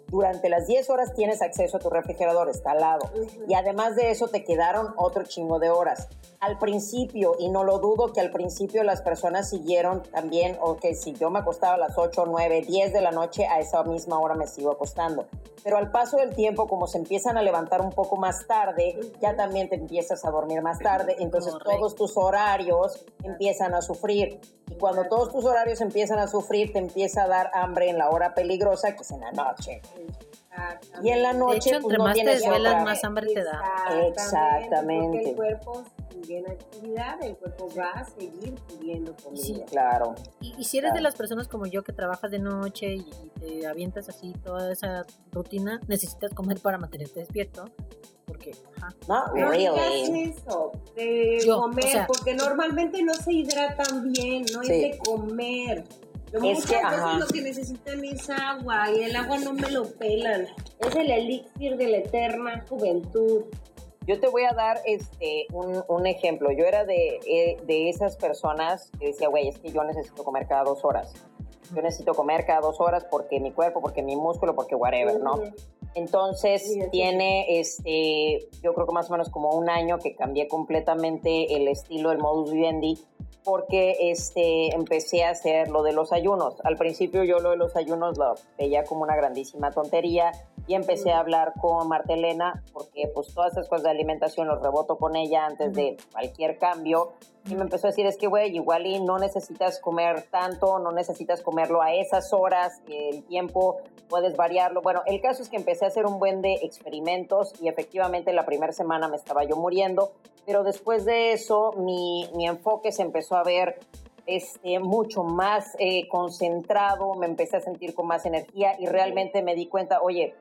durante las 10 horas tienes acceso a tu refrigerador, está al lado. Y además de eso te quedaron otro chingo de horas. Al principio, y no lo dudo que al principio las personas siguieron también, o que si yo me acostaba a las 8, 9, 10 de la noche, a esa misma hora me sigo acostando. Pero al paso del tiempo, como se empiezan a levantar un poco más tarde, ya también te empiezas a dormir más tarde, entonces todos tus horarios empiezan a sufrir. Y cuando todos tus horarios empiezan a sufrir, te empieza a dar hambre en la hora peligrosa, que es en la noche. Y en la noche, de hecho, pues, entre no más te desvelas, otra. más hambre te da. Exactamente. Porque el cuerpo sigue en actividad, el cuerpo va a seguir pidiendo comida. Sí. Claro. Y, y si eres de las personas como yo que trabajas de noche y, y te avientas así toda esa rutina, necesitas comer para mantenerte despierto. Porque, ajá. Not No really. eso de Yo, comer, o sea- porque normalmente no se hidratan bien, no Sí. es de comer. Es Muchas que, veces ajá. lo que necesitan es agua y el agua no me lo pelan. Es el elixir de la eterna juventud. Yo te voy a dar este un, un ejemplo. Yo era de, eh, de esas personas que decía, güey, es que yo necesito comer cada dos horas. Yo necesito comer cada dos horas porque mi cuerpo, porque mi músculo, porque whatever, ¿no? Entonces Sí, sí. tiene, este, yo creo que más o menos como un año que cambié completamente el estilo, el modus vivendi, porque este, empecé a hacer lo de los ayunos. Al principio yo lo de los ayunos lo veía como una grandísima tontería y empecé a hablar con Marta Elena porque pues todas esas cosas de alimentación los reboto con ella antes de cualquier cambio. Y me empezó a decir, es que, güey, igual y no necesitas comer tanto, no necesitas comerlo a esas horas, el tiempo puedes variarlo. Bueno, el caso es que empecé a hacer un buen de experimentos y efectivamente la primera semana me estaba yo muriendo, pero después de eso mi, mi enfoque se empezó a ver este, mucho más eh, concentrado, me empecé a sentir con más energía y realmente me di cuenta, oye,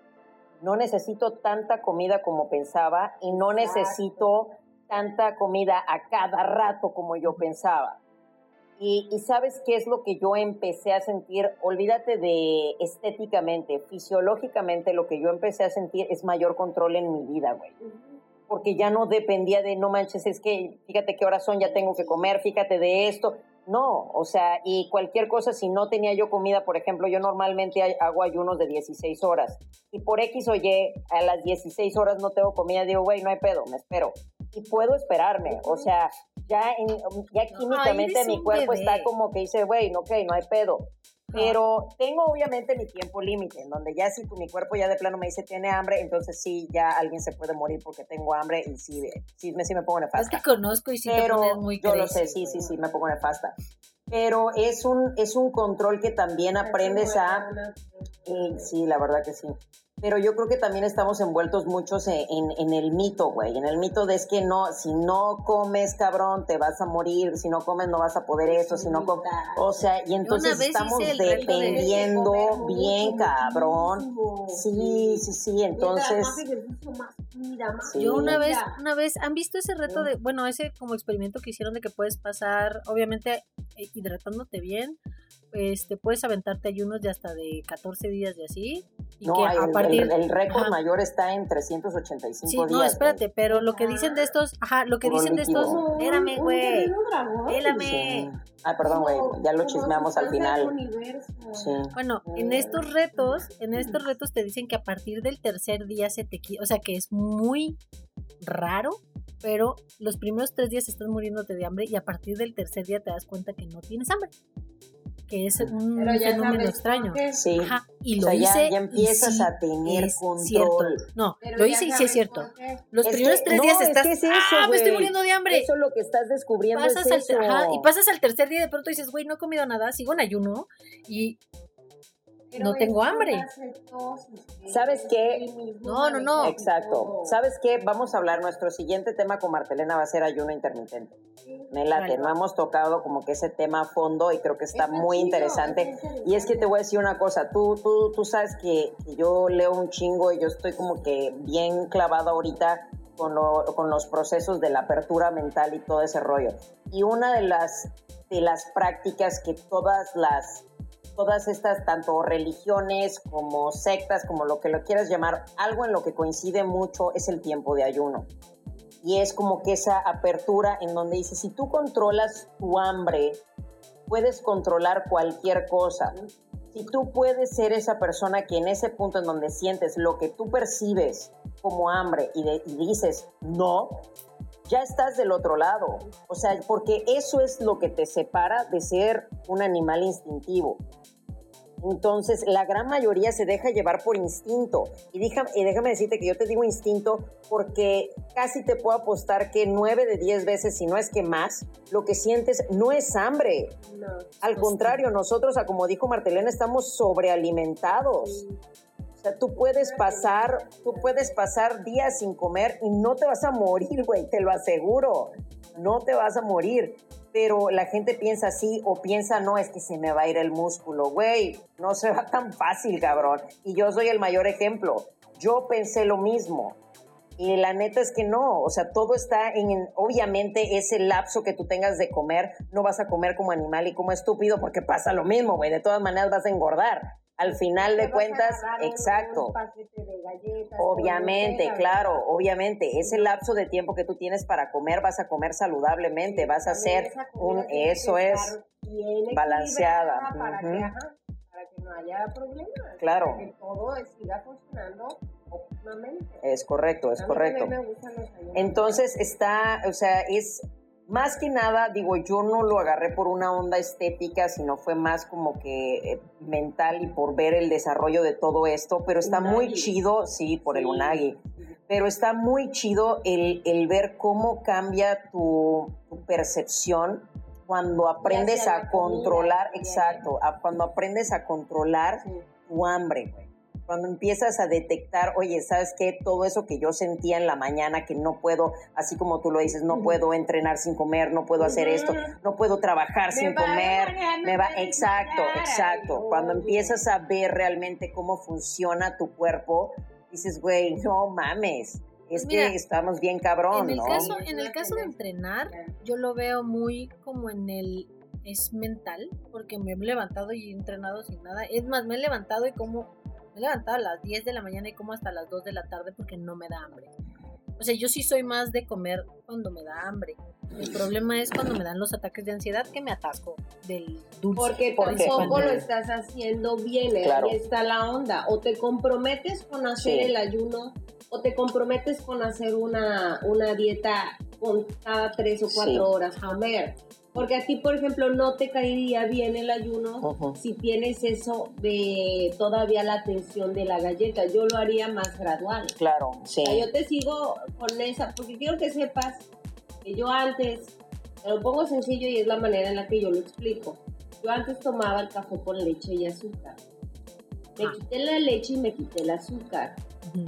no necesito tanta comida como pensaba y no necesito tanta comida a cada rato como yo pensaba. Y, y sabes qué es lo que yo empecé a sentir, olvídate de estéticamente, fisiológicamente lo que yo empecé a sentir es mayor control en mi vida, güey. Porque ya no dependía de, no manches, es que fíjate qué horas son, ya tengo que comer, fíjate de esto. No, o sea, y cualquier cosa, si no tenía yo comida, por ejemplo, yo normalmente hago ayunos de 16 horas. Y por X o Y, a las 16 horas no tengo comida, digo, güey, no hay pedo, me espero. Y puedo esperarme, o sea, ya, en- ya químicamente mi cuerpo bebé. está como que dice, güey, no, ok, no hay pedo. Pero tengo obviamente mi tiempo límite, en donde ya si mi cuerpo ya de plano me dice tiene hambre, entonces sí, ya alguien se puede morir porque tengo hambre y sí, sí, me, sí me pongo Es nefasta. que conozco y sí te pero pones muy yo lo sé, sí, sí, sí, me pongo nefasta. Pero es un, es un control que también aprendes a... eh, sí, la verdad que sí. Pero yo creo que también estamos envueltos muchos en, en- en el mito, güey. En el mito de es que no, si no comes, cabrón, te vas a morir. Si no comes, no vas a poder eso. Si no comes. O sea, y entonces estamos dependiendo de comer bien, cabrón. Sí, sí, sí. Entonces. Sí. Yo una vez, una vez, ¿han visto ese reto de, bueno, ese como experimento que hicieron de que puedes pasar, obviamente, eh, hidratándote bien, este, puedes aventarte ayunos de hasta de 14 días de así, y No, que el, a partir... el- el récord Ajá. mayor está en 385 Sí, días. no, güey. espérate, pero lo que dicen de estos, ajá, lo que Puro dicen de estos, espérame, güey, espérame. Ay, perdón, güey, ya lo chismeamos al final. Sí. Bueno, en estos retos, en estos retos te dicen que a partir del tercer día se te quita, o sea que es muy raro, pero los primeros tres días estás muriéndote de hambre y a partir del tercer día te das cuenta que no tienes hambre, que es un ya fenómeno extraño. Sí. Ajá, y O lo sea, ya- hice. ya y empiezas sí a tener es control. cierto. No, Pero lo ya hice y sí es cierto. Los Es primeros que- tres no, días es estás. que es eso, ¡Ah, me estoy muriendo de hambre! Eso lo que estás descubriendo pasas es al eso. ajá, y pasas al tercer día y de pronto dices, güey, no he comido nada, sigo en ayuno y no tengo hambre. ¿Sabes qué? No, no, no. Exacto. ¿Sabes qué? Vamos a hablar, nuestro siguiente tema con Martelena va a ser ayuno intermitente. Me late, no hemos tocado como que ese tema a fondo y creo que está, muy interesante. Y es que te voy a decir una cosa, tú, tú, tú sabes que, yo leo un chingo y yo estoy como que bien clavada ahorita con, con los procesos de la apertura mental y todo ese rollo. Y una de las, de las prácticas que todas las todas estas, tanto religiones como sectas, como lo que lo quieras llamar, algo en lo que coincide mucho es el tiempo de ayuno. Y es como que esa apertura en donde dice, si tú controlas tu hambre, puedes controlar cualquier cosa. Si tú puedes ser esa persona que en ese punto en donde sientes lo que tú percibes como hambre y, y dices no, ya estás del otro lado. O sea, porque eso es lo que te separa de ser un animal instintivo. Entonces, la gran mayoría se deja llevar por instinto. Y, y déjame decirte que yo te digo instinto porque casi te puedo apostar que nueve de diez veces, si no es que más, lo que sientes no es hambre. Al contrario, nosotros, como dijo Martelena, estamos sobrealimentados. O sea, tú puedes pasar, tú puedes pasar días sin comer y no te vas a morir, güey, te lo aseguro. No te vas a morir pero la gente piensa así o piensa, no, es que se me va a ir el músculo, güey, no se va tan fácil, cabrón. Y yo soy el mayor ejemplo. Yo pensé lo mismo. Y la neta es que no, o sea, todo está en, obviamente, ese lapso que tú tengas de comer, no vas a comer como animal y como estúpido porque pasa lo mismo, güey, de todas maneras vas a engordar al final de cuentas, exacto. obviamente, claro, obviamente, ese lapso de tiempo que tú tienes para comer, vas a comer saludablemente, vas a hacer un, eso es, balanceada. Para, que, no haya problemas. Claro. que todo siga funcionando. Es correcto, es correcto. Entonces está, o sea, es más que nada, digo, yo no lo agarré por una onda estética, sino fue más como que eh, mental y por ver el desarrollo de todo esto, pero está muy chido, sí, por el unagi, pero está muy chido el, el ver cómo cambia tu, percepción cuando aprendes a controlar, exacto, cuando aprendes a controlar tu hambre, cuando empiezas a detectar, oye, ¿sabes qué? Todo eso que yo sentía en la mañana, que no puedo, así como tú lo dices, no puedo entrenar sin comer, no puedo hacer esto, no puedo trabajar sin comer, me va, exacto, exacto. Cuando empiezas a ver realmente cómo funciona tu cuerpo, dices, güey, no mames. Es que estamos bien cabrón, en el ¿no? Caso, en el caso de entrenar, yo lo veo muy como en el es mental, porque me he levantado y he entrenado sin nada. Es más, me he levantado y como he levantado a las 10 de la mañana y como hasta las 2 de la tarde porque no me da hambre. O sea, yo sí soy más de comer cuando me da hambre. El problema es cuando me dan los ataques de ansiedad que me atasco del dulce. Porque tampoco lo estás haciendo bien, ¿eh? ahí está la onda. O te comprometes con hacer el ayuno, o te comprometes con hacer una, una dieta con cada 3 o 4 horas comer. Porque a ti, por ejemplo, no te caería bien el ayuno si tienes eso de todavía la tensión de la galleta. Yo lo haría más gradual. Claro, sí. yo te sigo con esa, porque quiero que sepas que yo antes, te lo pongo sencillo y es la manera en la que yo lo explico. Yo antes tomaba el café con leche y azúcar. Me ah. quité la leche y me quité el azúcar.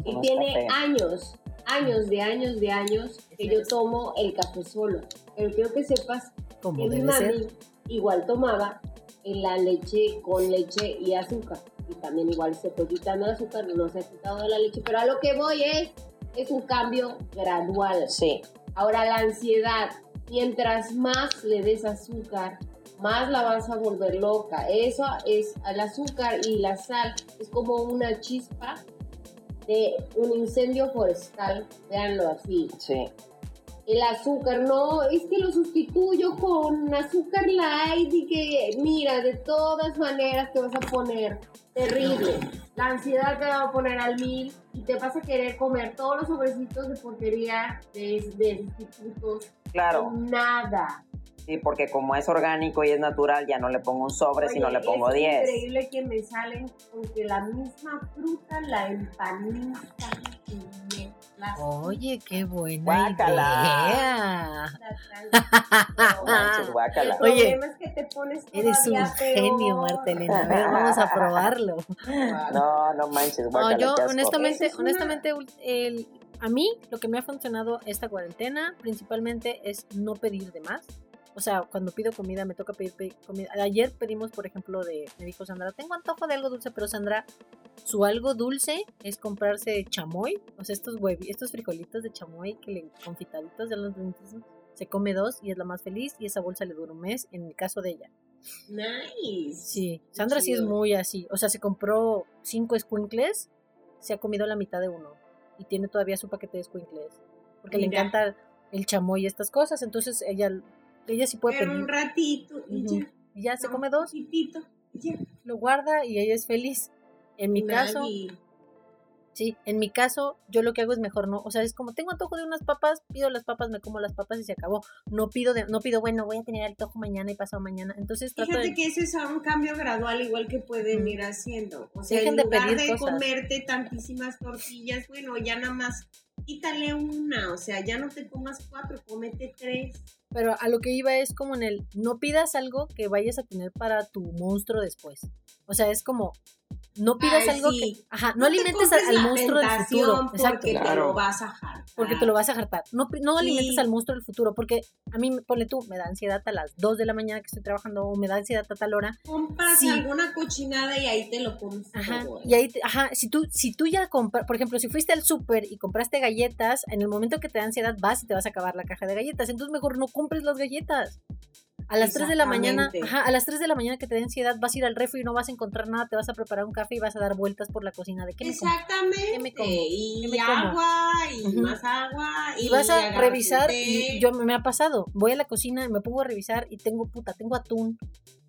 Y tiene años, años de años de años que yo tomo el café solo. Pero quiero que sepas como mi mami igual tomaba la leche con leche y azúcar. Y también igual se fue quitando el azúcar, no se ha quitado la leche. Pero a lo que voy es, es un cambio gradual. Sí. Ahora la ansiedad, mientras más le des azúcar, más la vas a volver loca. Eso es el azúcar y la sal, es como una chispa de un incendio forestal, véanlo así. Sí el azúcar, no, es que lo sustituyo con azúcar light y que, mira, de todas maneras te vas a poner terrible. La ansiedad te va a poner al mil y te vas a querer comer todos los sobrecitos de porquería de, de sustitutos. Claro. Nada. Sí, porque como es orgánico y es natural, ya no le pongo un sobre, sino le pongo 10. Es increíble que me salen porque la misma fruta la empanizan Oye, qué buena Guácala. idea. No manches, guácala. El Oye, es que te pones Eres un genio, peor. Martelena. A ver, vamos a probarlo. No, no manches, No, guácala. yo qué asco. honestamente, honestamente, el, a mí lo que me ha funcionado esta cuarentena principalmente es no pedir de más. O sea, cuando pido comida, me toca pedir, pedir comida. Ayer pedimos, por ejemplo, de, me dijo Sandra, tengo antojo de algo dulce, pero Sandra, su algo dulce es comprarse chamoy, o sea, estos huevi, estos frijolitos de chamoy que le confitaditos de los se come dos y es la más feliz y esa bolsa le dura un mes, en el caso de ella. Nice. Sí, Sandra sí es muy así. O sea, se compró cinco squinkles, se ha comido la mitad de uno y tiene todavía su paquete de squinkles. Porque le encanta el chamoy y estas cosas. Entonces ella, ella sí puede Pero pedir. un ratito y ya. Y ya se No, come dos, poquitito, ya. lo guarda y ella es feliz. En mi caso, sí, en mi caso, yo lo que hago es mejor no. O sea, es como tengo antojo de unas papas, pido las papas, me como las papas y se acabó. No pido, de, no pido, bueno, voy a tener antojo mañana y pasado mañana. Entonces trato Fíjate de. que ese es un cambio gradual, igual que pueden ir haciendo. O sea, Dejen en de lugar pedir de cosas. comerte tantísimas tortillas, bueno, ya nada más quítale una. O sea, ya no te comas cuatro, cómete tres. Pero a lo que iba es como en el, no pidas algo que vayas a tener para tu monstruo después. O sea, es como, no pidas Ay, algo sí. que, ajá, no, te alimentes al, monstruo del futuro. Exacto. Porque te Claro. lo vas a hartar. Porque te lo vas a hartar. No, no Sí. alimentes al monstruo del futuro, porque a mí, ponle tú, me da ansiedad a las 2 de la mañana que estoy trabajando o me da ansiedad a tal hora. Compras Sí. alguna cochinada y ahí te lo comes Ajá. todo. Y ahí, te- ajá, si tú, si tú ya compras, por ejemplo, si fuiste al súper y compraste galletas, en el momento que te da ansiedad vas y te vas a acabar la caja de galletas. Entonces mejor no compres las galletas. A las 3 de la mañana, ajá, a las 3 de la mañana que te dé ansiedad, vas a ir al refri y no vas a encontrar nada, te vas a preparar un café y vas a dar vueltas por la cocina de qué me? Exactamente. ¿Qué me como? Y ¿Qué me como? agua, y Ujú. más agua. Y vas a revisar, y yo me ha pasado, voy a la cocina y me pongo a revisar y tengo puta, tengo atún,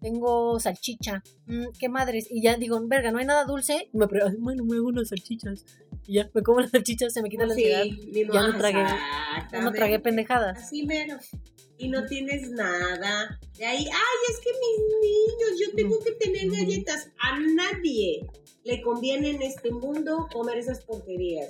tengo salchicha, mm, qué madres, y ya digo, verga, no hay nada dulce, y me pre- ay, bueno, me hago unas salchichas, y ya, me como las salchichas, se me quita la Sí, ansiedad, ya no tragué- ya no tragué pendejadas. Así mero. Y no tienes nada. De ahí, ay, es que mis niños, yo tengo que tener galletas. A nadie le conviene en este mundo comer esas porquerías.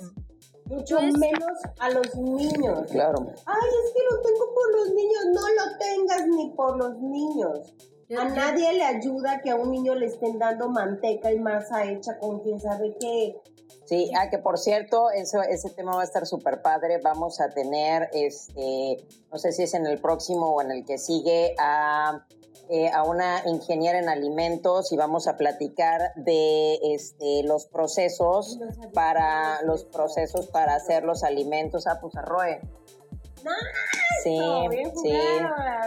Mucho Pues- menos a los niños. Claro. Ay, es que lo tengo por los niños. No lo tengas ni por los niños. A nadie le ayuda que a un niño le estén dando manteca y masa hecha con quién sabe qué. Sí, ah, que por cierto, eso, ese tema va a estar súper padre. Vamos a tener, este, no sé si es en el próximo o en el que sigue, a, eh, a una ingeniera en alimentos y vamos a platicar de este, los procesos para los procesos para hacer los alimentos. Ah, pues arroe. Sí, sí.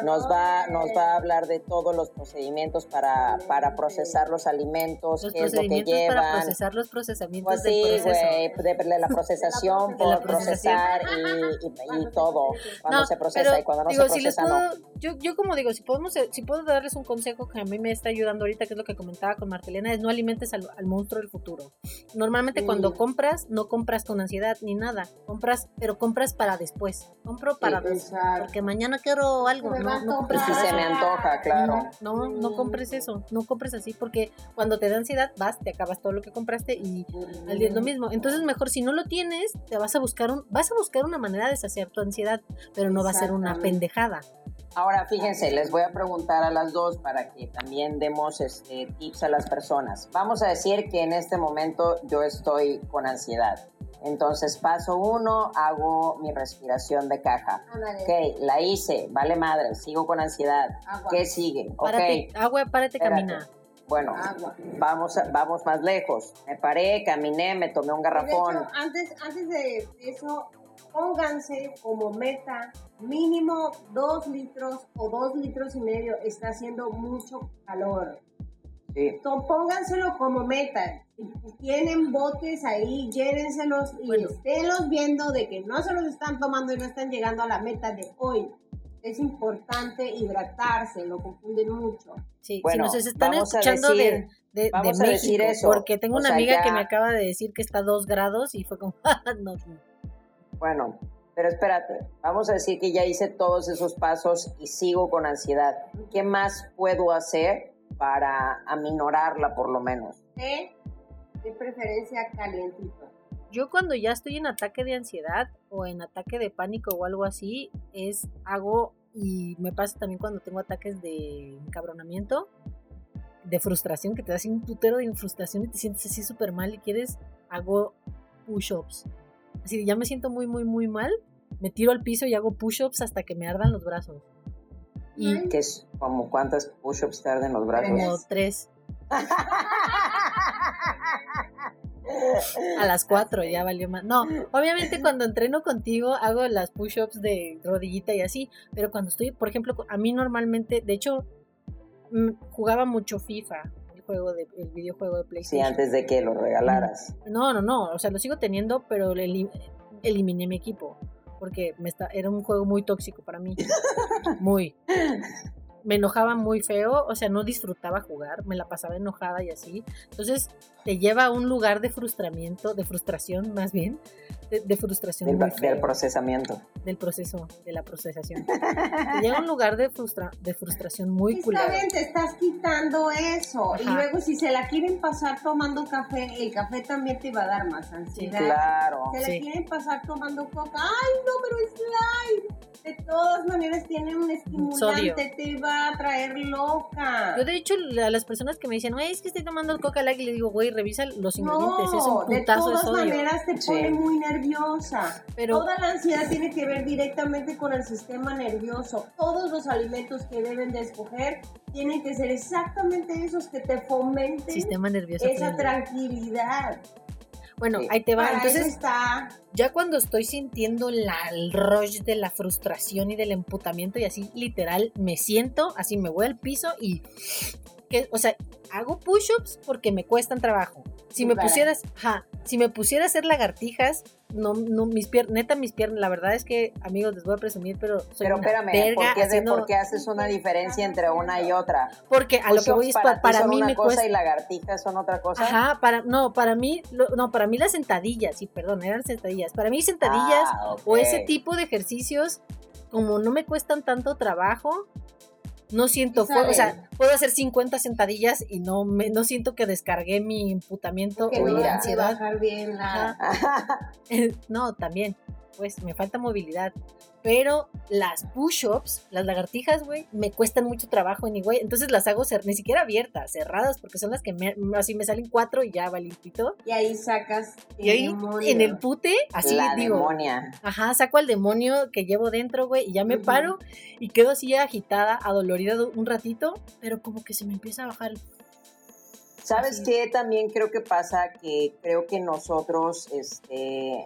Nos va, nos va a hablar de todos los procedimientos para, para procesar los alimentos, los qué es lo que llevan. para procesar los procesamientos Pues del sí, proceso. güey, de, de la procesación por procesar y, y- y todo, cuando No, se procesa pero, y cuando no digo, se si procesa, puedo, no. yo, yo como digo, si podemos, si puedo darles un consejo que a mí me está ayudando ahorita, que es lo que comentaba con Martelena, es no alimentes al, al monstruo del futuro. Normalmente Mm. cuando compras, no compras con ansiedad ni nada, compras, pero compras para después. Compro para Exacto. porque mañana quiero algo, no, no compres si se me antoja, claro. No, no compres eso, no compres así, porque cuando te da ansiedad vas, te acabas todo lo que compraste y al día es lo mismo. Entonces mejor si no lo tienes, te vas a buscar un, vas a buscar una manera de saciar tu ansiedad, pero no va a ser una pendejada. Ahora, fíjense, les voy a preguntar a las dos para que también demos este, tips a las personas. Vamos a decir que en este momento yo estoy con ansiedad. Entonces, paso uno, hago mi respiración de caja. Ándale. Ok, la hice, vale madre, sigo con ansiedad. Agua. ¿Qué sigue? Ok, Párate, agua, párate, camina. Bueno, Agua. vamos, a- vamos más lejos. Me paré, caminé, me tomé un De garrafón. hecho, antes, antes de eso, pónganse como meta mínimo dos litros o dos litros y medio. Está haciendo mucho calor. Sí. Entonces, pónganselo como meta. Si tienen botes ahí, llévenselos y Bueno. esténlos viendo de que no se los están tomando y no están llegando a la meta de hoy. Es importante hidratarse, lo confunden mucho. Sí, Bueno, si nos están vamos a escuchando decir- de, de, de vamos a México, decir eso. porque tengo O una sea, amiga que ya- me acaba de decir que está a dos grados y fue como, no, Bueno, pero espérate, vamos a decir que ya hice todos esos pasos y sigo con ansiedad. ¿Qué más puedo hacer para aminorarla por lo menos? Té, de preferencia calientito. Yo cuando ya estoy en ataque de ansiedad o en ataque de pánico o algo así, es hago y me pasa también cuando tengo ataques de encabronamiento, de frustración, que te das un putero de frustración y te sientes así súper mal y quieres, hago push-ups. Así ya me siento muy, muy, muy mal, me tiro al piso y hago push-ups hasta que me ardan los brazos. Y ¿Qué es como cuántas push-ups te arden los brazos? Como tres. A las cuatro ya valió más. No, obviamente cuando entreno contigo hago las push-ups de rodillita y así, pero cuando estoy, por ejemplo, a mí normalmente, de hecho, mm, jugaba mucho FIFA, juego de, el videojuego de PlayStation. Sí, antes de que lo regalaras. No, no, no, o sea, lo sigo teniendo, pero eliminé mi equipo porque me está, era un juego muy tóxico para mí. muy me enojaba muy feo, o sea, no disfrutaba jugar, me la pasaba enojada y así. Entonces, te lleva a un lugar de frustramiento, de frustración más bien, de, frustración. Del, procesamiento. Del proceso, de la procesación. te lleva a un lugar de, frustra, de frustración muy culero. te estás quitando eso. Y luego, si se la quieren pasar tomando café, el café también te va a dar más ansiedad. claro. Se la quieren pasar tomando coca, ¡ay, no, pero es light! De todas maneras tiene un estimulante, te va a traer loca. Yo de hecho a las personas que me dicen, güey, es que estoy tomando coca light, y le digo, güey, revisa los ingredientes, es un putazo de, todas maneras te pone muy nerviosa. Pero toda la ansiedad tiene que ver directamente con el sistema nervioso. Todos los alimentos que deben de escoger tienen que ser exactamente esos que te fomenten sistema nervioso esa tranquilidad. Bueno, ahí te va. Entonces, está. ya cuando estoy sintiendo la, el rush de la frustración y del emputamiento y así, literal, me siento, así me voy al piso y, que, o sea, hago push-ups porque me cuestan trabajo. Si me pusieras, ja, si me pusiera a hacer lagartijas, no, no, mis piernas, neta, mis piernas, la verdad es que, amigos, les voy a presumir, pero soy Pero espérame, ¿por qué, haces una diferencia entre una y otra? Porque a lo que voy es para, para mí una cosa y lagartijas son otra cosa. Ajá, para, no, para mí, no, para mí las sentadillas, sí, perdón, eran sentadillas. Para mí sentadillas ah, o ese tipo de ejercicios, como no me cuestan tanto trabajo, no siento o sea, puedo hacer 50 sentadillas y no me, no siento que descargué mi imputamiento o ansiedad. Bien la... no, también, pues me falta movilidad. Pero las push-ups, las lagartijas, güey, me cuestan mucho trabajo, anyway. Entonces las hago ni siquiera abiertas, cerradas, porque son las que me, así me salen cuatro y ya va limpito. Y ahí sacas el y ahí, en el pute, así La digo. Demonia. Ajá, saco al demonio que llevo dentro, güey, y ya me paro y quedo así agitada, adolorida un ratito, pero como que se me empieza a bajar ¿Sabes qué? También creo que pasa que creo que nosotros, este,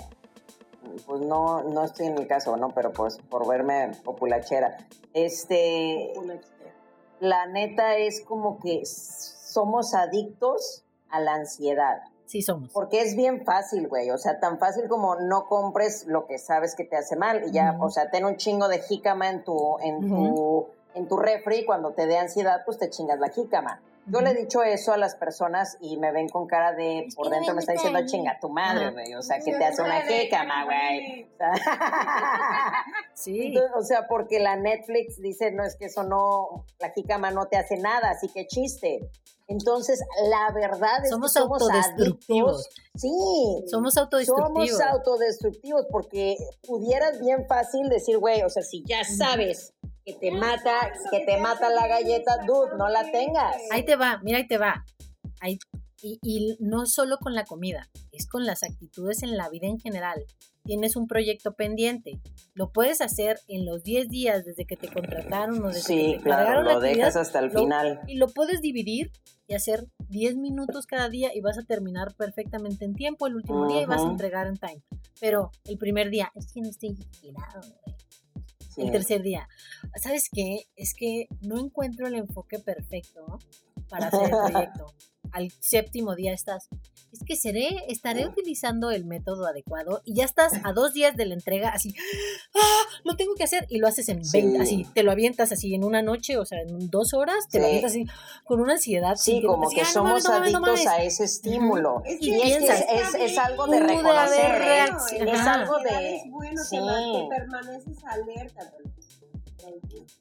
pues no, no estoy en el caso, ¿no? Pero pues por verme populachera. Este, la neta es como que somos adictos a la ansiedad. Sí somos. Porque es bien fácil, güey. O sea, tan fácil como no compres lo que sabes que te hace mal. Y ya, o sea, ten un chingo de jícama en tu, en tu, en tu refri. Cuando te dé ansiedad, pues te chingas la jícama. Yo le he dicho eso a las personas y me ven con cara de, por dentro me está diciendo, chinga tu madre, güey. O sea, que te hace una jícama, güey. sí. o sea, porque la Netflix dice, no, es que eso no, la jícama no te hace nada, así que chiste. Entonces, la verdad es somos que somos autodestructivos. Sí. Somos autodestructivos. Somos autodestructivos porque pudieras bien fácil decir, güey, o sea, si ya sabes que te mata, que te mata la galleta, dude, no la tengas. Ahí te va, mira, ahí te va. Ahí, y, y no solo con la comida, es con las actitudes en la vida en general. Tienes un proyecto pendiente, lo puedes hacer en los 10 días desde que te contrataron o desde sí, que te claro, lo dejas hasta el final. Y lo puedes dividir y hacer 10 minutos cada día y vas a terminar perfectamente en tiempo el último día y vas a entregar en time. Pero el primer día, es que no estoy inspirado, el tercer día. ¿Sabes qué? Es que no encuentro el enfoque perfecto para hacer el proyecto. Al séptimo día estás, es que seré, estaré utilizando el método adecuado y ya estás a dos días de la entrega así, ¡ah! Lo tengo que hacer y lo haces en 20, así, te lo avientas así en una noche, o sea, en dos horas, te lo avientas así con una ansiedad. Sí, como que somos adictos a ese estímulo. y, piensas, es, es, algo de reconocer, ¿eh? es algo de... Es bueno que permaneces alerta.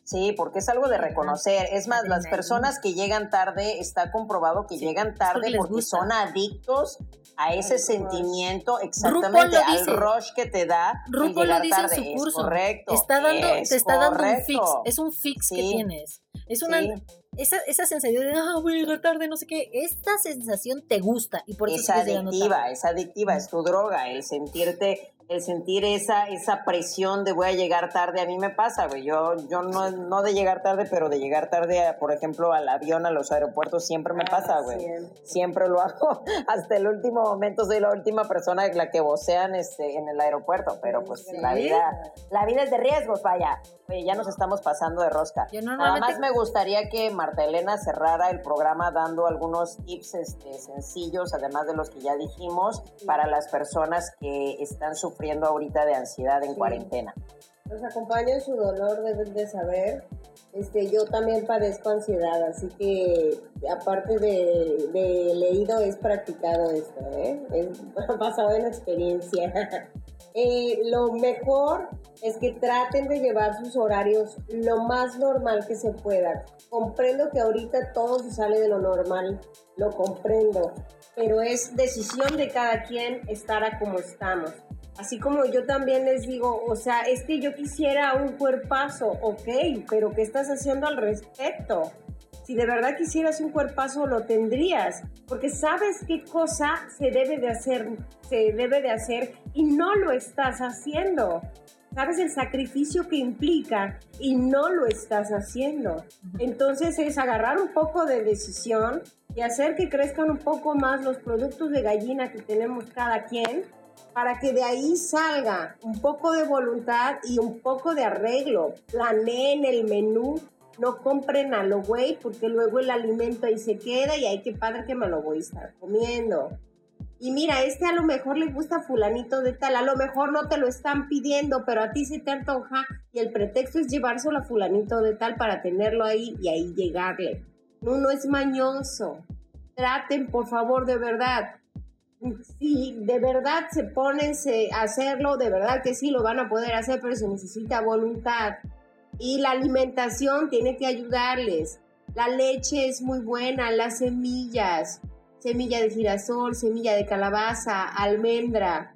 Sí, porque es algo de reconocer. Es más, las personas que llegan tarde, está comprobado que llegan tarde porque son adictos a ese sentimiento, exactamente, al rush que te da RuPaul lo dice en tarde. su Es curso. correcto. Está dando, es te está dando un fix. Es un fix que tienes. Es una, Sí. esa, esa sensación de, ah, voy a llegar tarde, no sé qué. Esta sensación te gusta y por eso es adictiva, tarde. es adictiva, es tu droga, el sentirte, el sentir esa, esa presión de voy a llegar tarde, a mí me pasa, güey, yo, yo no, no de llegar tarde, pero de llegar tarde, a, por ejemplo, al avión, a los aeropuertos, siempre me pasa, güey, Siempre. siempre lo hago, hasta el último momento. Soy la última persona la que vocean este, en el aeropuerto, pero pues la vida, la vida es de riesgos, vaya, Oye, ya nos estamos pasando de rosca. Yo Nada más me gustaría que Marta Elena cerrara el programa dando algunos tips este, sencillos, además de los que ya dijimos, para las personas que están sufriendo ahorita de ansiedad en Sí. cuarentena. Nos acompaña en su dolor, deben de saber. Este, yo también padezco ansiedad, así que aparte de, de leído es practicado esto, ¿eh? Es basado en experiencia. Eh, lo mejor es que traten de llevar sus horarios lo más normal que se pueda. Comprendo que ahorita todo se sale de lo normal, lo comprendo, pero es decisión de cada quien estar a como estamos. Así como yo también les digo, o sea, es que yo quisiera un cuerpazo, ok, pero ¿qué estás haciendo al respecto? Si de verdad quisieras un cuerpazo, lo tendrías, porque sabes qué cosa se debe de hacer, se debe de hacer y no lo estás haciendo. Sabes el sacrificio que implica y no lo estás haciendo. Entonces es agarrar un poco de decisión y hacer que crezcan un poco más los productos de gallina que tenemos cada quien para que de ahí salga un poco de voluntad y un poco de arreglo. Planeen el menú, no compren a lo güey, porque luego el alimento ahí se queda y hay que padre que me lo voy a estar comiendo. Y mira, este a lo mejor le gusta fulanito de tal, a lo mejor no te lo están pidiendo, pero a ti se te antoja y el pretexto es llevárselo a fulanito de tal para tenerlo ahí y ahí llegarle. Uno es mañoso. Traten, por favor, de verdad, si de verdad se ponen a hacerlo, de verdad que sí lo van a poder hacer, pero se necesita voluntad. Y la alimentación tiene que ayudarles. La leche es muy buena, las semillas, semilla de girasol, semilla de calabaza, almendra,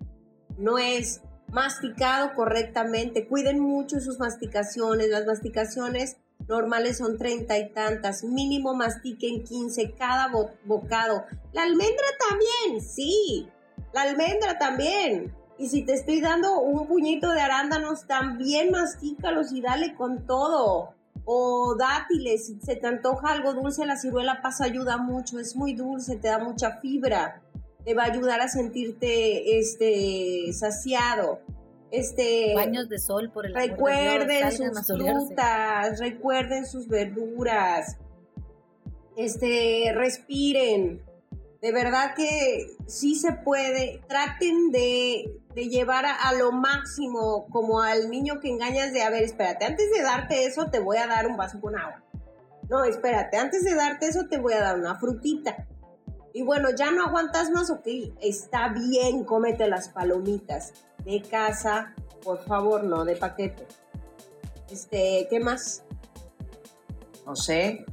nuez, masticado correctamente. Cuiden mucho sus masticaciones. Las masticaciones normales son treinta y tantas. Mínimo mastiquen 15 cada bo- bocado. La almendra también, sí. La almendra también. Y si te estoy dando un puñito de arándanos, también mastícalos y dale con todo. O dátiles, si se te antoja algo dulce, la ciruela pasa ayuda mucho, es muy dulce, te da mucha fibra, te va a ayudar a sentirte este saciado. Este baños de sol por el amor de Dios, recuerden sus frutas, recuerden sus verduras, este, respiren. De verdad que sí se puede. Traten de, de llevar a, a lo máximo, como al niño que engañas de, a ver, espérate, antes de darte eso te voy a dar un vaso con agua. No, espérate, antes de darte eso te voy a dar una frutita. Y bueno, ya no aguantas más, ok, está bien, cómete las palomitas de casa, por favor, no de paquete. Este, ¿qué más? No sé,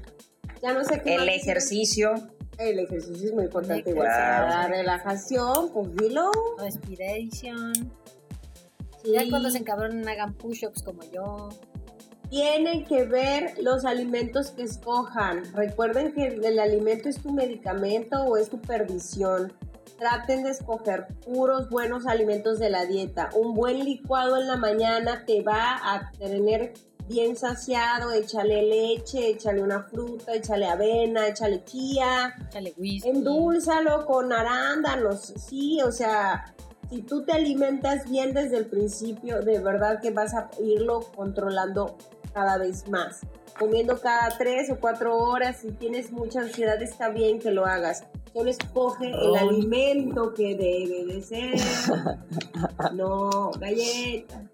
Ya no sé qué el más. ejercicio. El ejercicio es muy importante. igual. Claro. La relajación, pues dilo. Respiration. Sí. Ya cuando se encabronen hagan push-ups como yo. Tienen que ver los alimentos que escojan. Recuerden que el alimento es tu medicamento o es tu perdición. Traten de escoger puros buenos alimentos de la dieta. Un buen licuado en la mañana te va a tener bien saciado. Échale leche, échale una fruta, échale avena, échale chía. Échale whisky. Endúlzalo con arándanos, sí, o sea, si tú te alimentas bien desde el principio, de verdad que vas a irlo controlando cada vez más. Comiendo cada tres o cuatro horas, si tienes mucha ansiedad, está bien que lo hagas. Solo escoge el alimento que debe de ser. No, galleta.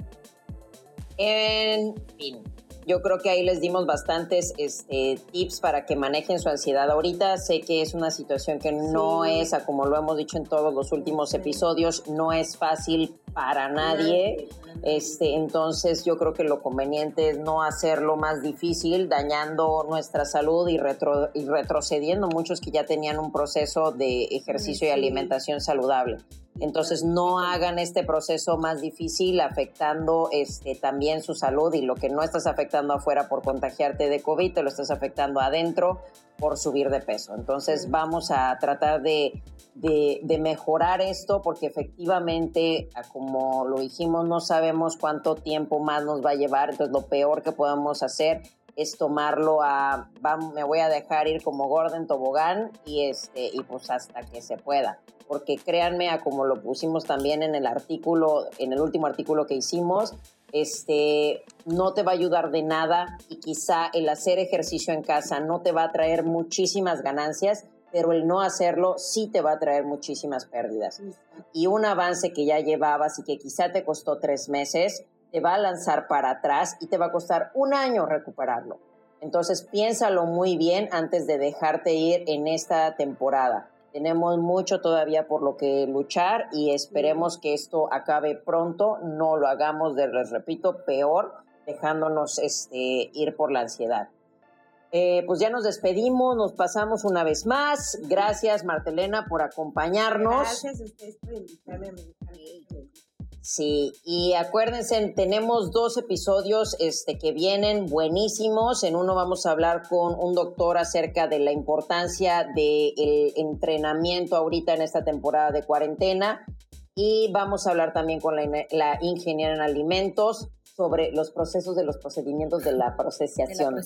En fin, Yo creo que ahí les dimos bastantes este, tips para que manejen su ansiedad ahorita. Sé que es una situación que no es, como lo hemos dicho en todos los últimos episodios, no es fácil para nadie. Este, entonces yo creo que lo conveniente es no hacerlo más difícil, dañando nuestra salud y, retro, y retrocediendo muchos que ya tenían un proceso de ejercicio y alimentación saludable. Entonces no hagan este proceso más difícil afectando este, también su salud y lo que no estás afectando afuera por contagiarte de COVID, te lo estás afectando adentro por subir de peso. Entonces vamos a tratar de, de, mejorar esto porque efectivamente, como lo dijimos, no sabemos cuánto tiempo más nos va a llevar. Entonces lo peor que podemos hacer es tomarlo a, me voy a dejar ir como Gordon Tobogán y, este, y pues hasta que se pueda porque créanme, a como lo pusimos también en el artículo, en el último artículo que hicimos, este, no te va a ayudar de nada y quizá el hacer ejercicio en casa no te va a traer muchísimas ganancias, pero el no hacerlo sí te va a traer muchísimas pérdidas. Y un avance que ya llevabas y que quizá te costó tres meses, te va a lanzar para atrás y te va a costar un año recuperarlo. Entonces piénsalo muy bien antes de dejarte ir en esta temporada. Tenemos mucho todavía por lo que luchar y esperemos que esto acabe pronto. No lo hagamos, de, les repito, peor, dejándonos este, ir por la ansiedad. Eh, pues ya nos despedimos, nos pasamos una vez más. Gracias, Martelena, por acompañarnos. Gracias a ustedes por invitarme a Sí, y acuérdense, tenemos dos episodios este, que vienen buenísimos. En uno vamos a hablar con un doctor acerca de la importancia del entrenamiento ahorita en esta temporada de cuarentena. Y vamos a hablar también con la ingeniera en alimentos sobre los procesos de los procedimientos de la procesación.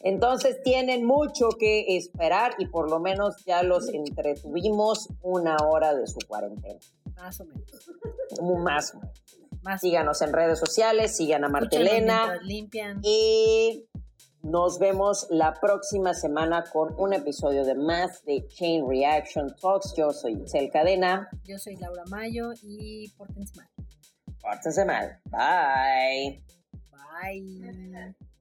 Entonces tienen mucho que esperar y por lo menos ya los entretuvimos una hora de su cuarentena. Más o menos. Más o menos. Síganos en redes sociales, sigan a Martelena. Y nos vemos la próxima semana con un episodio de más de Chain Reaction Talks. Yo soy Itzel Cadena. Yo soy Laura Mayo y pórtense mal. Pórtense mal. Bye. Bye.